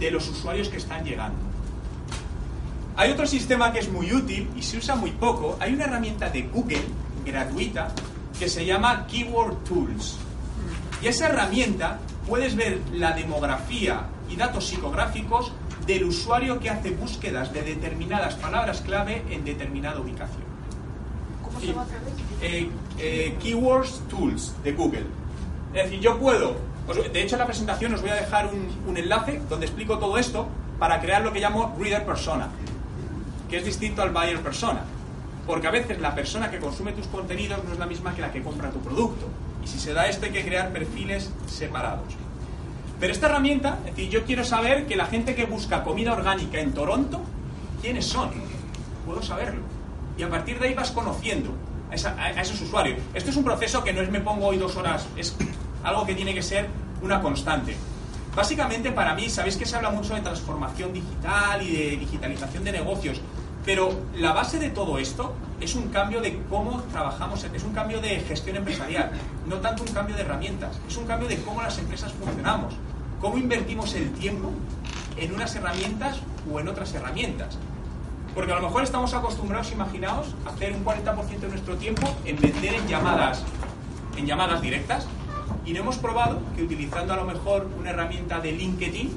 de los usuarios que están llegando. Hay otro sistema que es muy útil y se usa muy poco. Hay una herramienta de Google gratuita que se llama Keyword Tools. Y esa herramienta puedes ver la demografía y datos psicográficos del usuario que hace búsquedas de determinadas palabras clave en determinada ubicación. ¿Cómo se? Eh, eh, Keywords Tools de Google. Es decir, yo puedo, de hecho en la presentación os voy a dejar un, un enlace donde explico todo esto para crear lo que llamo Reader Persona, que es distinto al Buyer Persona. Porque a veces la persona que consume tus contenidos no es la misma que la que compra tu producto. Y si se da esto hay que crear perfiles separados. Pero esta herramienta, es decir, yo quiero saber que la gente que busca comida orgánica en Toronto, ¿quiénes son? Puedo saberlo. Y a partir de ahí vas conociendo a, a esos usuarios. Esto es un proceso que no es me pongo hoy dos horas, es algo que tiene que ser una constante. Básicamente para mí, sabéis que se habla mucho de transformación digital y de digitalización de negocios, pero la base de todo esto es un cambio de cómo trabajamos, es un cambio de gestión empresarial, no tanto un cambio de herramientas, es un cambio de cómo las empresas funcionamos, cómo invertimos el tiempo en unas herramientas o en otras herramientas. Porque a lo mejor estamos acostumbrados, imaginaos, a hacer un 40% de nuestro tiempo en vender en llamadas, en llamadas directas, y no hemos probado que utilizando a lo mejor una herramienta de LinkedIn,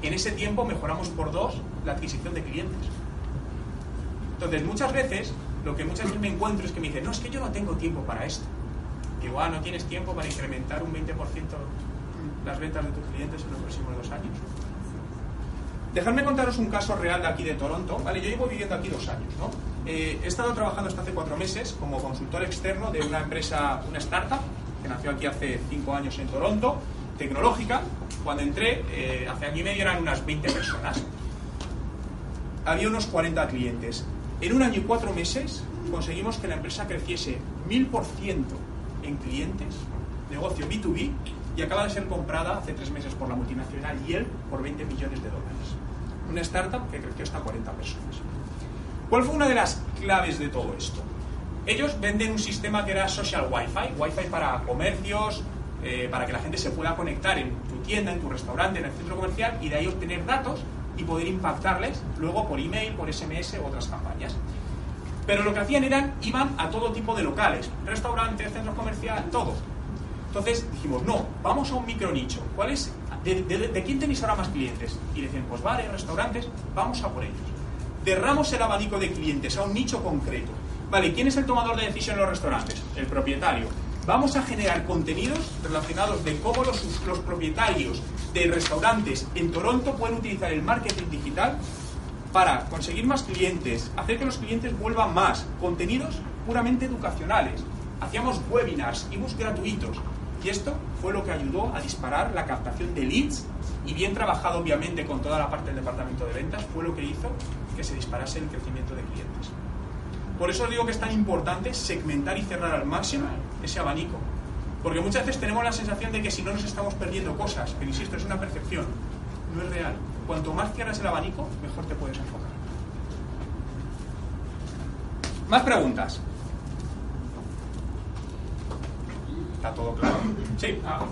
en ese tiempo mejoramos por dos la adquisición de clientes. Entonces, muchas veces, lo que muchas veces me encuentro es que me dicen, no, es que yo no tengo tiempo para esto. Digo, ah, no tienes tiempo para incrementar un 20% las ventas de tus clientes en los próximos dos años. Dejadme contaros un caso real de aquí de Toronto. Vale, yo llevo viviendo aquí dos años, ¿no? Eh, he estado trabajando hasta hace cuatro meses como consultor externo de una empresa, una startup, que nació aquí hace cinco años en Toronto, tecnológica. Cuando entré, eh, hace año y medio eran unas 20 personas. Había unos 40 clientes. En un año y cuatro meses conseguimos que la empresa creciese 1000% en clientes, negocio B2B, y acaba de ser comprada hace tres meses por la multinacional Yelp por 20 millones de dólares. Una startup que creció hasta 40 personas. ¿Cuál fue una de las claves de todo esto? Ellos venden un sistema que era social Wi-Fi, Wi-Fi para comercios, eh, para que la gente se pueda conectar en tu tienda, en tu restaurante, en el centro comercial y de ahí obtener datos y poder impactarles luego por email, por SMS u otras campañas. Pero lo que hacían eran, iban a todo tipo de locales, restaurantes, centros comerciales, todo. Entonces dijimos, no, vamos a un micro nicho. ¿Cuál es? ¿De, de- quién tenéis ahora más clientes? Y decían, pues bares, restaurantes, vamos a por ellos. Derramos el abanico de clientes a un nicho concreto. Vale, ¿quién es el tomador de decisión en los restaurantes? El propietario. Vamos a generar contenidos relacionados de cómo los, propietarios de restaurantes en Toronto pueden utilizar el marketing digital para conseguir más clientes, hacer que los clientes vuelvan más, contenidos puramente educacionales. Hacíamos webinars, ebooks gratuitos. Y esto fue lo que ayudó a disparar la captación de leads y bien trabajado obviamente con toda la parte del departamento de ventas fue lo que hizo que se disparase el crecimiento de clientes. Por eso os digo que es tan importante segmentar y cerrar al máximo ese abanico. Porque muchas veces tenemos la sensación de que si no nos estamos perdiendo cosas, pero insisto, es una percepción, no es real. Cuanto más cierras el abanico, mejor te puedes enfocar. Más preguntas. ¿Está todo claro? Sí. Ah,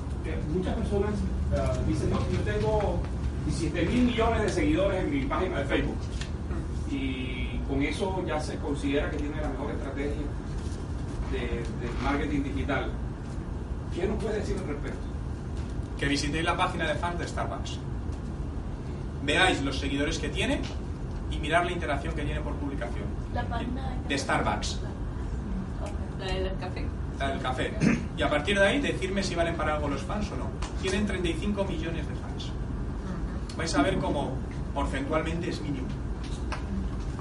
muchas personas ah, dicen, no, yo tengo 17 mil millones de seguidores en mi página de Facebook. Y con eso ya se considera que tiene la mejor estrategia de, de marketing digital. ¿Qué nos puede decir al respecto? Que visitéis la página de fans de Starbucks. Veáis los seguidores que tiene y mirar la interacción que tiene por publicación. La página De Starbucks, La del café. la del café. Y a partir de ahí decirme si valen para algo los fans o no. Tienen 35 millones de fans. Vais a ver cómo porcentualmente es mínimo.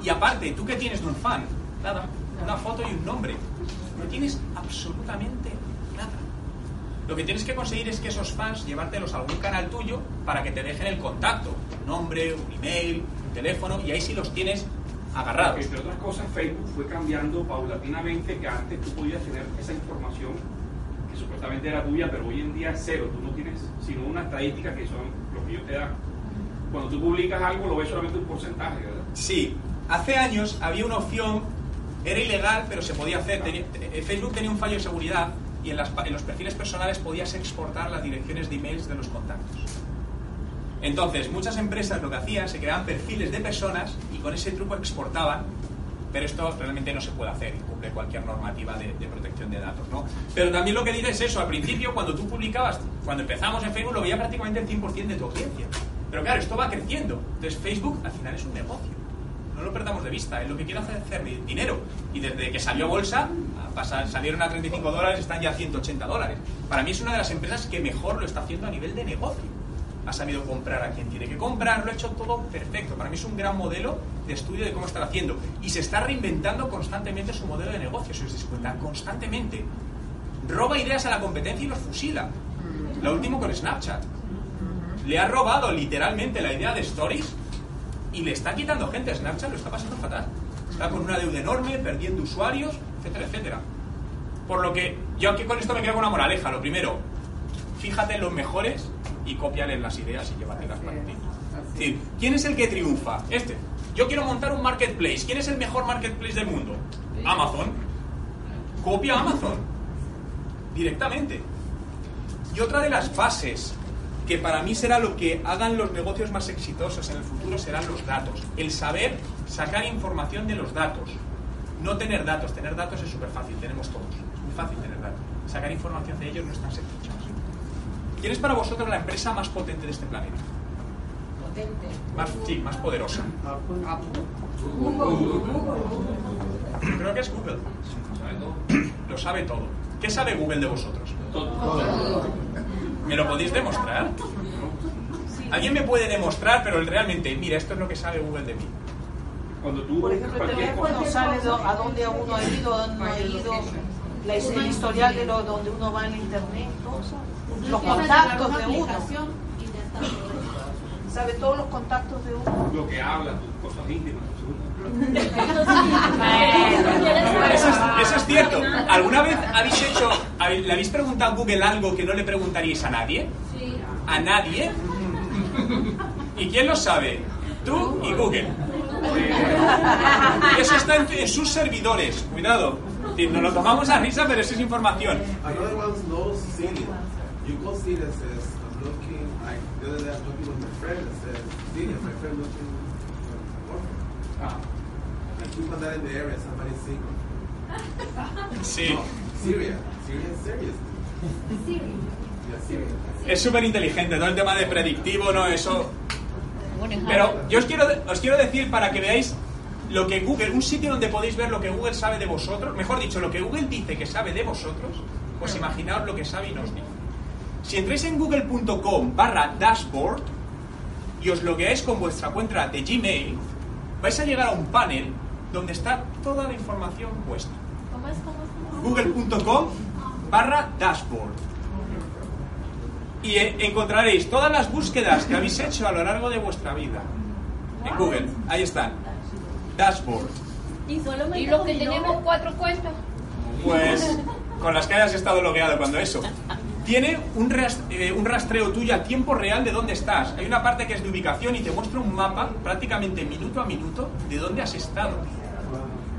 Y aparte, ¿tú qué tienes de un fan? Nada. Una foto y un nombre. No tienes absolutamente nada. Lo que tienes que conseguir es que esos fans llevártelos a algún canal tuyo para que te dejen el contacto. Un nombre, un email, un teléfono, y ahí sí los tienes agarrados. Porque, entre otras cosas, Facebook fue cambiando paulatinamente que antes tú podías tener esa información que supuestamente era tuya, pero hoy en día es cero. Tú no tienes sino una estadística que son lo que ellos te dan. Cuando tú publicas algo, lo ves solamente un porcentaje, ¿verdad? Sí, hace años había una opción, era ilegal, pero se podía hacer. Eh, Facebook tenía un fallo de seguridad y en, los perfiles personales podías exportar las direcciones de emails de los contactos. Entonces, muchas empresas lo que hacían, se creaban perfiles de personas y con ese truco exportaban, pero esto realmente no se puede hacer, incumple cualquier normativa de, protección de datos, ¿no? Pero también lo que dice es eso, al principio cuando tú publicabas, cuando empezamos en Facebook lo veía prácticamente el 100% de tu audiencia. Pero claro, esto va creciendo. Entonces Facebook al final es un negocio. No lo perdamos de vista, es lo que quiere hacer, hacer dinero. Y desde que salió a bolsa, a pasar- salieron a 35 dólares, están ya a 180 dólares. Para mí es una de las empresas que mejor lo está haciendo a nivel de negocio. Ha sabido comprar a quien tiene que comprar, lo ha hecho todo perfecto. Para mí es un gran modelo de estudio de cómo estar haciendo. Y se está reinventando constantemente su modelo de negocio, si os dais cuenta, constantemente. Roba ideas a la competencia y los fusila. Lo último con Snapchat. Le ha robado literalmente la idea de Stories y le está quitando gente. Snapchat lo está pasando fatal. Está con una deuda enorme, perdiendo usuarios, etcétera, etcétera. Por lo que yo aquí con esto me quedo con una moraleja. Lo primero, fíjate en los mejores y cópiales las ideas y llévatelas para ti. Es decir, ¿quién es el que triunfa? Este. Yo quiero montar un marketplace. ¿Quién es el mejor marketplace del mundo? Amazon. Copia Amazon. Directamente. Y otra de las bases que para mí será lo que hagan los negocios más exitosos en el futuro serán los datos. El saber sacar información de los datos. No tener datos. Tener datos es súper fácil, tenemos todos. Es muy fácil tener datos. Sacar información de ellos no es tan sencillo. ¿Quién es para vosotros la empresa más potente de este planeta? Potente. Más, sí, más poderosa. Yo creo que es Google. Lo sabe todo. ¿Qué sabe Google de vosotros? ¿Me lo podéis demostrar? Alguien me puede demostrar, pero realmente, mira, esto es lo que sabe Google de mí. Cuando tú Por ejemplo, el teléfono sale a dónde uno ha ido, dónde no ha ido, la, el historial de lo, donde uno va en internet, todo eso. los contactos de uno. Sabe todos los contactos de uno. lo que habla, tus cosas íntimas. Eso es, eso es cierto. ¿Alguna vez habéis hecho, le habéis preguntado a Google algo que no le preguntaríais a nadie? ¿A nadie? ¿Y quién lo sabe? Tú y Google. Y eso está en, en sus servidores. Cuidado. Nos lo tomamos a risa, pero eso es información. You go see that. Ah, in the area, somebody's single. Sí. No, Syria. Syria is serious. Yeah, Syria. Es súper inteligente, todo el tema de predictivo, ¿no? Eso. Pero yo os quiero, os quiero decir para que veáis lo que Google, un sitio donde podéis ver lo que Google sabe de vosotros, mejor dicho, lo que Google dice que sabe de vosotros, pues imaginaos lo que sabe y nos dice. Si entráis en google.com barra dashboard y os logueáis con vuestra cuenta de Gmail, vais a llegar a un panel donde está toda la información puesta. Google.com barra dashboard. Y eh, encontraréis todas las búsquedas que habéis hecho a lo largo de vuestra vida. En Google, ahí están. Dashboard. Y solamente Y los que tenemos cuatro cuentas. Pues con las que hayas estado logueado cuando eso. Tiene un, eh, un rastreo tuyo a tiempo real de dónde estás. Hay una parte que es de ubicación y te muestra un mapa prácticamente minuto a minuto de dónde has estado.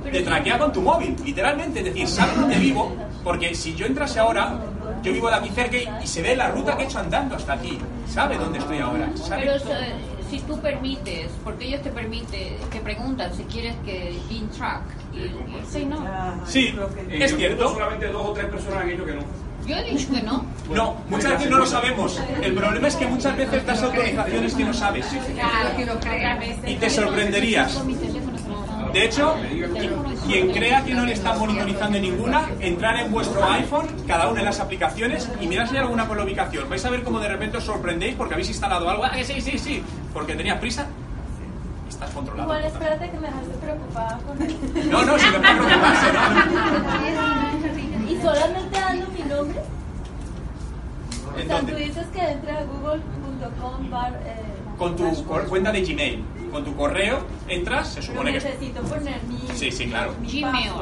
Te traquea con tu móvil, literalmente. Es decir, sabe dónde vivo, porque si yo entrase ahora, yo vivo de aquí cerca y, y se ve la ruta que he hecho andando hasta aquí. Sabe dónde estoy ahora. Sabe Pero todo. si tú permites, porque ellos te permiten, te preguntan si quieres que in track. Y, y- sí, no. Sí, es cierto. Solamente dos o tres personas han dicho que no. Yo he dicho que no. No, muchas veces no lo sabemos. El problema es que muchas veces das autorizaciones que no sabes. Y te sorprenderías. De hecho, quien crea que no le están monitorizando ninguna, entrar en vuestro iPhone, cada una de las aplicaciones, y mirad si hay alguna con la ubicación. Vais a ver cómo de repente os sorprendéis porque habéis instalado algo. Ah, que sí, sí, sí. Porque tenías prisa. Estás controlado. Igual espérate que me dejaste preocupada con. No, no, si me puede preocuparse, no. Solamente dando mi nombre. O ¿En sea, tú dices que entre a google.com bar, eh, Con tu cuenta de Gmail, con tu correo, entras, se Pero supone que... necesito poner mi. Sí, sí, claro. mi Gmail.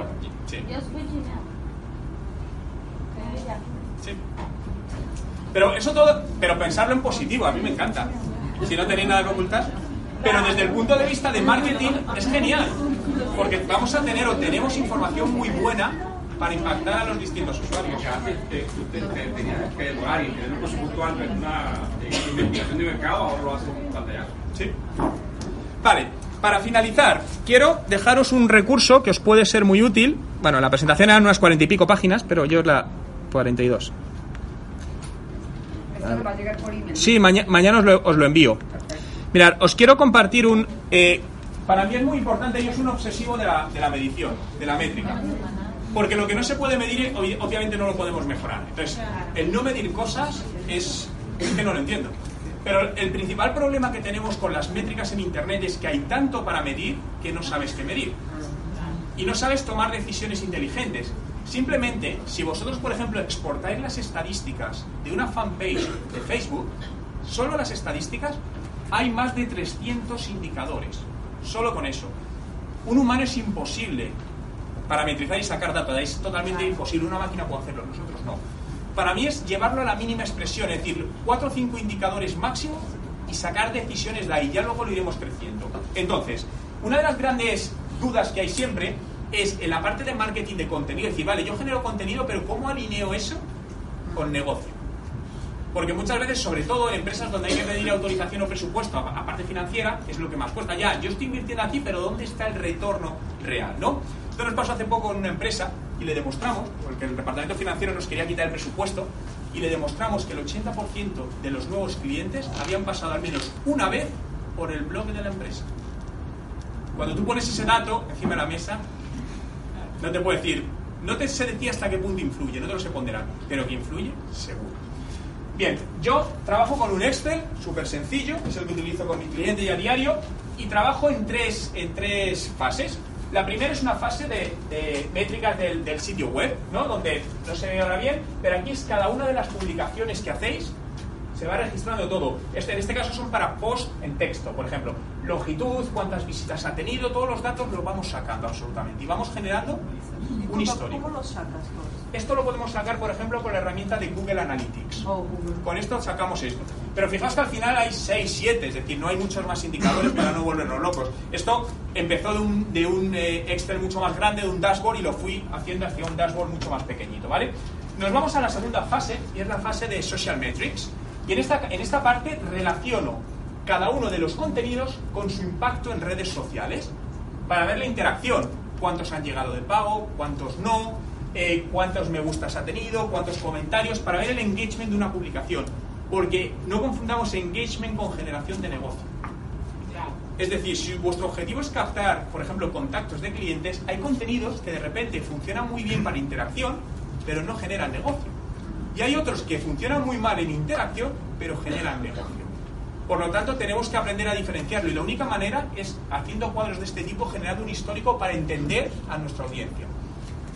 Sí. Yo soy Gmail. Sí. Pero eso todo, pero pensarlo en positivo, a mí me encanta. Si no tenéis nada que ocultar. Pero desde el punto de vista de marketing es genial. Porque vamos a tener o tenemos información muy buena para impactar a los distintos usuarios. Tenías que demorar y tener un presupuesto alto en una investigación de mercado, ahora lo haces en pantallazo. Sí. Vale, para finalizar, quiero dejaros un recurso que os puede ser muy útil. Bueno, la presentación eran unas cuarenta y pico páginas, pero yo es la 42. Esto nos va a llegar por email. Sí, maña- mañana os lo, os lo envío. Mirad, os quiero compartir un... eh, para mí es muy importante y es un obsesivo de la, de la medición, de la métrica. Porque lo que no se puede medir, obvi- obviamente no lo podemos mejorar. Entonces, el no medir cosas es, es que no lo entiendo. Pero el principal problema que tenemos con las métricas en Internet es que hay tanto para medir que no sabes qué medir. Y no sabes tomar decisiones inteligentes. Simplemente, si vosotros, por ejemplo, exportáis las estadísticas de una fanpage de Facebook, solo las estadísticas, hay más de 300 indicadores. Solo con eso. Un humano es imposible parametrizar y sacar datos. Es totalmente imposible. Una máquina puede hacerlo, nosotros no. Para mí es llevarlo a la mínima expresión, es decir, cuatro o cinco indicadores máximo y sacar decisiones de ahí. Ya luego lo iremos creciendo. Entonces, una de las grandes dudas que hay siempre es en la parte de marketing de contenido. Es decir, vale, yo genero contenido, pero ¿cómo alineo eso con negocio? Porque muchas veces, sobre todo en empresas donde hay que pedir autorización o presupuesto, a- aparte financiera, es lo que más cuesta. Ya, yo estoy invirtiendo aquí, pero ¿dónde está el retorno real? ¿no? Esto nos pasó hace poco en una empresa y le demostramos, porque el departamento financiero nos quería quitar el presupuesto, y le demostramos que el 80% de los nuevos clientes habían pasado al menos una vez por el blog de la empresa. Cuando tú pones ese dato encima de la mesa, no te puedo decir, no te sé decir hasta qué punto influye, no te lo sé ponderar, pero que influye, seguro. Bien, yo trabajo con un Excel súper sencillo, es el que utilizo con mi cliente y a diario, y trabajo en tres, en tres fases. La primera es una fase de, métricas del, del sitio web, ¿no? donde no se ve ahora bien, pero aquí es cada una de las publicaciones que hacéis, se va registrando todo. Este, en este caso son para post en texto, por ejemplo, longitud, cuántas visitas ha tenido, todos los datos los vamos sacando absolutamente y vamos generando un ¿Cómo, histórico. ¿Cómo lo sacas? Esto lo podemos sacar, por ejemplo, con la herramienta de Google Analytics. Oh, Google. Con esto sacamos esto. Pero fijaos que al final hay 6, 7, es decir, no hay muchos más indicadores para no volvernos locos. Esto empezó de un, de un eh, Excel mucho más grande, de un dashboard, y lo fui haciendo hacia un dashboard mucho más pequeñito, ¿vale? Nos vamos a la segunda fase, y es la fase de Social Metrics. Y en esta, en esta parte relaciono cada uno de los contenidos con su impacto en redes sociales. para ver la interacción. Cuántos han llegado de pago, cuántos no, eh, cuántos me gustas ha tenido, cuántos comentarios, para ver el engagement de una publicación. Porque no confundamos engagement con generación de negocio. Es decir, si vuestro objetivo es captar, por ejemplo, contactos de clientes, hay contenidos que de repente funcionan muy bien para interacción, pero no generan negocio. Y hay otros que funcionan muy mal en interacción, pero generan negocio. Por lo tanto, tenemos que aprender a diferenciarlo y la única manera es haciendo cuadros de este tipo, generando un histórico para entender a nuestra audiencia.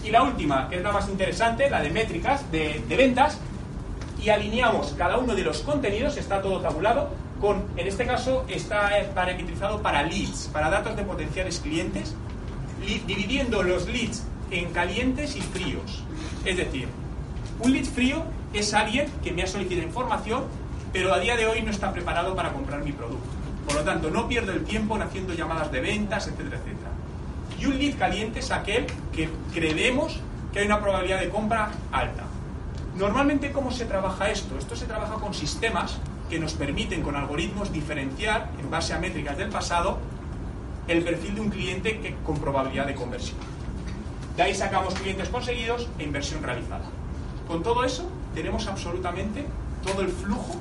Y la última, que es la más interesante, la de métricas, de, de ventas, y alineamos cada uno de los contenidos, está todo tabulado, con, en este caso, está parametrizado para leads, para datos de potenciales clientes, li- dividiendo los leads en calientes y fríos. Es decir, un lead frío es alguien que me ha solicitado información, pero a día de hoy no está preparado para comprar mi producto. Por lo tanto, no pierdo el tiempo en haciendo llamadas de ventas, etcétera, etcétera. Y un lead caliente es aquel que creemos que hay una probabilidad de compra alta. Normalmente, ¿cómo se trabaja esto? Esto se trabaja con sistemas que nos permiten, con algoritmos, diferenciar, en base a métricas del pasado, el perfil de un cliente que, con probabilidad de conversión. De ahí sacamos clientes conseguidos e inversión realizada. Con todo eso, tenemos absolutamente todo el flujo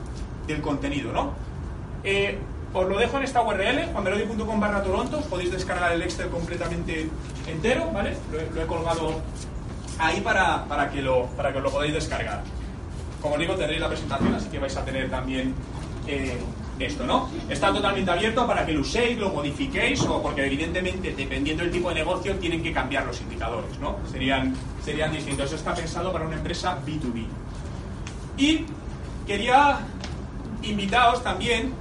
del contenido, ¿no? Eh, os lo dejo en esta URL, juanmelodi.com barra Toronto, podéis descargar el Excel completamente entero, ¿vale? Lo he, colgado ahí para, para, que lo, para que lo podáis descargar. Como os digo, tendréis la presentación, así que vais a tener también eh, esto, ¿no? Está totalmente abierto para que lo uséis, lo modifiquéis, o porque evidentemente, dependiendo del tipo de negocio, tienen que cambiar los indicadores, ¿no? Serían, serían distintos. Eso está pensado para una empresa B2B. Y quería invitaros también,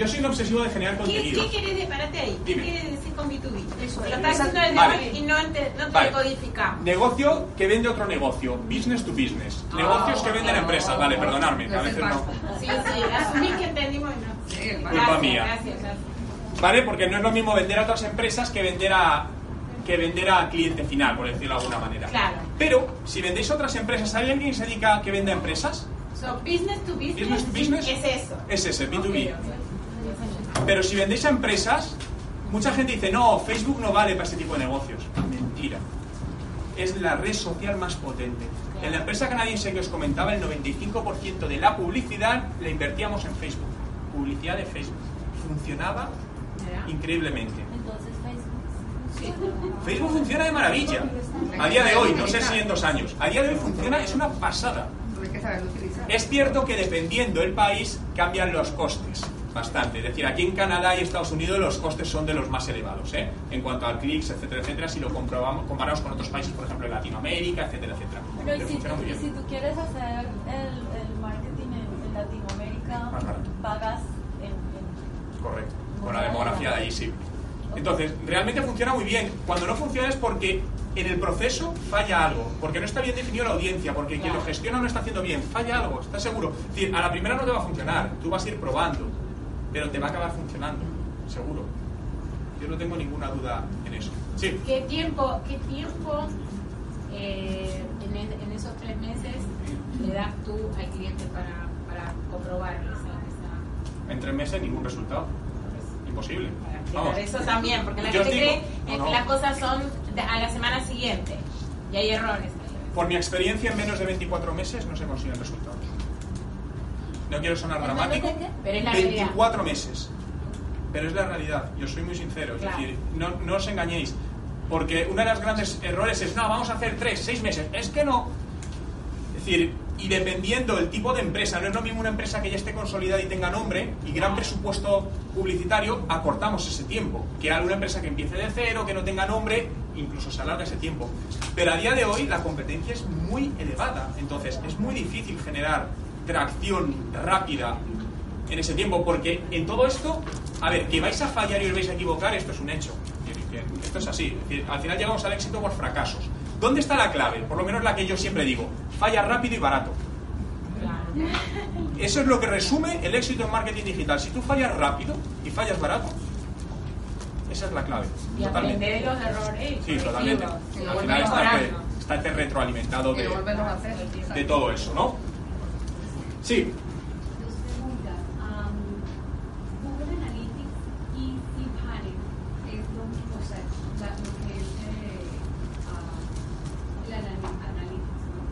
yo soy un obsesivo de generar ¿Qué, contenido. ¿Qué quiere decir? Párate ahí. ¿Qué Dime. quiere decir con B2B? Eso, Lo estás haciendo desde Vale. y no te, no te Vale. decodificamos. Negocio que vende otro negocio, business to business. Negocios que venden empresas, vale, perdonadme, a veces no. Sí, sí, asumí que entendimos y no. Sí, Culpa Gracias, mía. Gracias, gracias. ¿Vale? Porque no es lo mismo vender a otras empresas que vender a que vender a cliente final, por decirlo de alguna manera. Claro. Pero, si vendéis a otras empresas, ¿hay alguien que se dedica a que venda a empresas? So, business to business, Business to business. es eso. Es ese, B2B. Ok, ok. Pero si vendéis a empresas, mucha gente dice, no, Facebook no vale para ese tipo de negocios. Mentira. Es la red social más potente. En la empresa canadiense que os comentaba, el 95% de la publicidad la invertíamos en Facebook. Publicidad de Facebook. Funcionaba increíblemente. Entonces Facebook. Facebook funciona de maravilla. A día de hoy, no sé si en dos años. A día de hoy funciona, es una pasada. Es cierto que dependiendo del país cambian los costes bastante. Es decir, aquí en Canadá y Estados Unidos los costes son de los más elevados, ¿eh? En cuanto a clics, etcétera, etcétera, si lo comprobamos, comparamos con otros países, por ejemplo, en Latinoamérica, etcétera, etcétera. Pero Pero y si, y si tú quieres hacer el, el marketing en, en Latinoamérica, pagas en, en- Correcto. Con la demografía de allí sí. Entonces, realmente funciona muy bien. Cuando no funciona es porque en el proceso falla algo, porque no está bien definido la audiencia, porque quien lo gestiona no está haciendo bien, falla algo, ¿estás seguro? Es decir, a la primera no te va a funcionar, tú vas a ir probando, pero te va a acabar funcionando, seguro. Yo no tengo ninguna duda en eso. Sí, ¿Qué tiempo, qué tiempo eh, en, en esos tres meses le das tú al cliente para, para comprobar esa, esa- en tres meses ningún resultado. Imposible. Vamos. Eso también, porque la Yo gente digo, cree eh, no, que no. las cosas son a la semana siguiente y hay errores. Por mi experiencia, en menos de 24 meses no se consiguen resultados. No quiero sonar dramático. Pero es la realidad. 24 meses. Pero es la realidad, yo soy muy sincero. Es Claro. decir, no, no os engañéis. Porque una de las grandes errores es, no, vamos a hacer 3, 6 meses. Es que no. Es decir, y dependiendo del tipo de empresa, no es lo mismo una empresa que ya esté consolidada y tenga nombre y gran presupuesto publicitario, acortamos ese tiempo. Que alguna empresa que empiece de cero, que no tenga nombre, incluso se alarga ese tiempo. Pero a día de hoy la competencia es muy elevada. Entonces, es muy difícil generar tracción rápida en ese tiempo, porque en todo esto, a ver, que vais a fallar y os vais a equivocar, esto es un hecho. Esto es así. Es decir, al final llegamos al éxito por fracasos. ¿Dónde está la clave? Por lo menos la que yo siempre digo. Falla rápido y barato. Eso es lo que resume el éxito en marketing digital. Si tú fallas rápido y fallas barato, esa es la clave. Y Totalmente. de los errores. Sí, totalmente. Al final está, retroalimentado de todo eso, ¿no? Sí.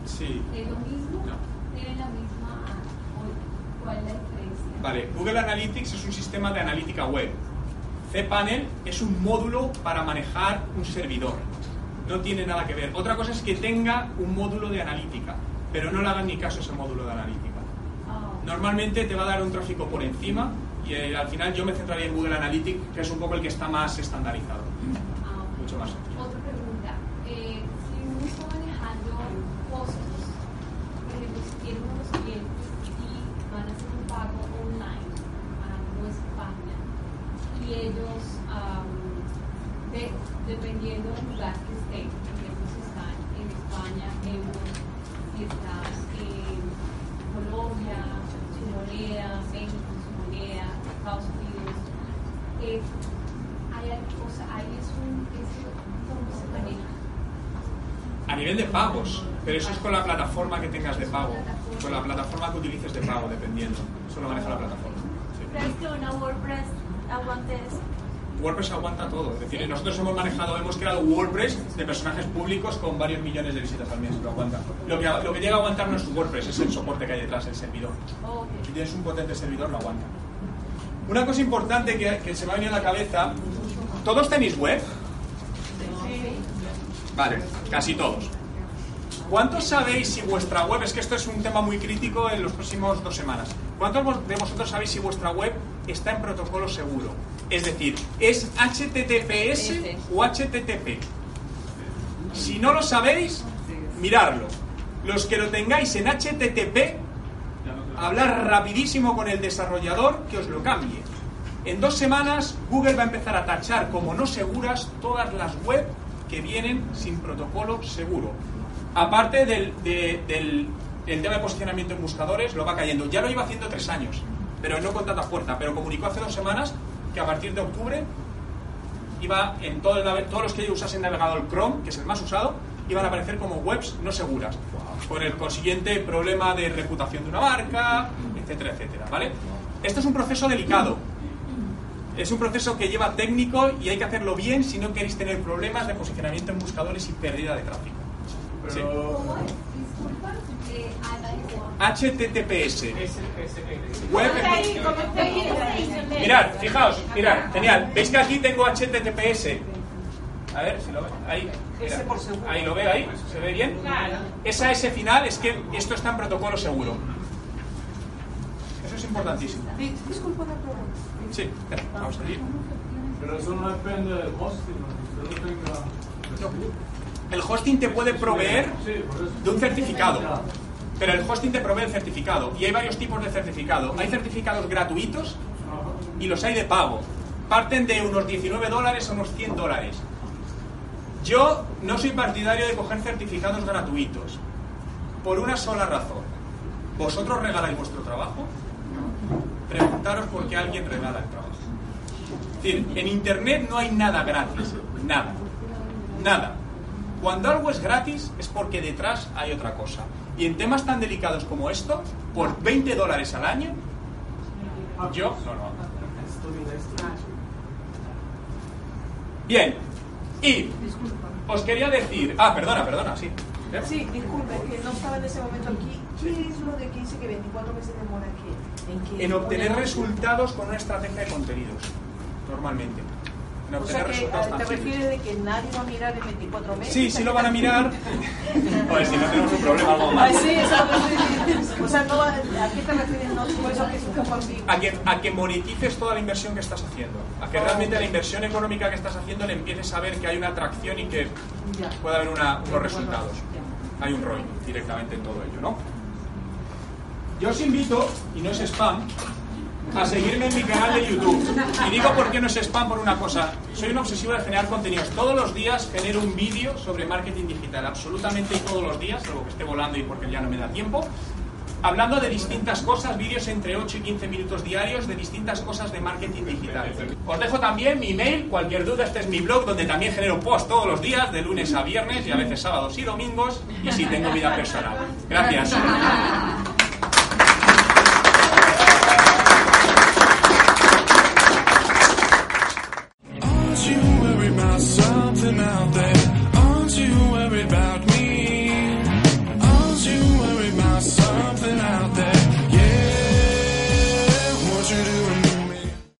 Sí. ¿Es lo mismo? No. ¿Tiene la misma... Ah, ¿Cuál es la diferencia? Vale, Google Analytics es un sistema de analítica web. cPanel es un módulo para manejar un servidor. No tiene nada que ver. Otra cosa es que tenga un módulo de analítica, pero no le hagan ni caso a ese módulo de analítica. Normalmente te va a dar un tráfico por encima y eh, al final yo me centraría en Google Analytics, que es un poco el que está más estandarizado. ah. Mucho más. Otra pregunta. Eh, si uno está manejando costos, por ejemplo, si tiene unos clientes y van a hacer un pago online a nuestra página y ellos, am, de- dependiendo del lugar que estén, por ejemplo, si están en España, euros, si están en Colombia, su moneda, México, su moneda, Estados Unidos, eh, hay algo, o sea, ahí es un, es, ¿cómo se maneja? A nivel de pagos, pero eso es con la plataforma que tengas de pago, con la plataforma que utilices de pago, dependiendo. Eso lo maneja la plataforma. sí. ¿Crees que una WordPress aguante eso? WordPress aguanta todo. Es decir, nosotros hemos manejado, hemos creado WordPress de personajes públicos con varios millones de visitas al mes. Lo aguanta. Lo que, lo que llega a aguantar no es WordPress, es el soporte que hay detrás, el servidor. Si tienes un potente servidor, lo aguanta. Una cosa importante que, que se me ha venido a la cabeza: ¿todos tenéis web? Vale, casi todos. ¿Cuántos sabéis si vuestra web, es que esto es un tema muy crítico en los próximos dos semanas, ¿cuántos de vosotros sabéis si vuestra web está en protocolo seguro? Es decir, ¿es HTTPS o HTTP? Si no lo sabéis, miradlo. Los que lo tengáis en HTTP, hablar rapidísimo con el desarrollador que os lo cambie. En dos semanas Google va a empezar a tachar como no seguras todas las web que vienen sin protocolo seguro. Aparte del, de- del- el tema de posicionamiento en buscadores, lo va cayendo. Ya lo iba haciendo tres años, pero no con tanta fuerza. Pero comunicó hace dos semanas que a partir de octubre iba en todo el todos los que usasen navegador Chrome, que es el más usado, iban a aparecer como webs no seguras, con el consiguiente problema de reputación de una marca, etcétera, etcétera, ¿vale? Esto es un proceso delicado. Es un proceso que lleva técnico y hay que hacerlo bien si no queréis tener problemas de posicionamiento en buscadores y pérdida de tráfico. Sí. ¿Cómo es? Disculpa, eh, HTTP. HTTPS. Web. Mirad, fijaos, mirad, genial. ¿Veis que aquí tengo HTTPS? A ver si lo veis. Ahí, mira. S por seguro. ahí lo ve, ahí. ¿Se ve bien? Esa S final es que esto está en protocolo seguro. Eso es importantísimo. Di- Disculpa una pregunta. Sí, vamos a ir. Pero eso no depende del hosting, ¿no? Usted no tenga... El hosting te puede proveer de un certificado. Pero el hosting te provee el certificado. Y hay varios tipos de certificado. Hay certificados gratuitos y los hay de pago. Parten de unos 19 dólares a unos 100 dólares. Yo no soy partidario de coger certificados gratuitos. Por una sola razón. ¿Vosotros regaláis vuestro trabajo? Preguntaros por qué alguien regala el trabajo. Es decir, en Internet no hay nada gratis. Nada. Nada. Cuando algo es gratis es porque detrás hay otra cosa. Y en temas tan delicados como esto, por 20 dólares al año, yo no lo hago. Bien. Y os quería decir... Ah, perdona, perdona, sí. ¿Eh? Sí, disculpe, que no estaba en ese momento aquí. ¿Qué es lo de que dice que 24 meses demora aquí? ¿En, qué? En obtener resultados con una estrategia de contenidos, normalmente. O sea que te refieres de que nadie va a mirar en 24 meses. Sí, sí lo van a mirar. Joder, si no tenemos un problema, algo más. sí. O sea, no, ¿a qué te refieres? No, a que, a que monetices toda la inversión que estás haciendo. A que realmente la inversión económica que estás haciendo le empieces a ver que hay una atracción y que Ya. puede haber una- unos resultados. Hay un ROI directamente en todo ello, ¿no? Yo os invito, y no es spam, a seguirme en mi canal de YouTube. Y digo por qué no es spam por una cosa. Soy un obsesivo de generar contenidos. Todos los días genero un vídeo sobre marketing digital. Absolutamente todos los días, salvo que esté volando y porque ya no me da tiempo. Hablando de distintas cosas, vídeos entre 8 y 15 minutos diarios de distintas cosas de marketing digital. Os dejo también mi email, cualquier duda, este es mi blog donde también genero post todos los días, de lunes a viernes y a veces sábados y domingos, y sí tengo vida personal. Gracias.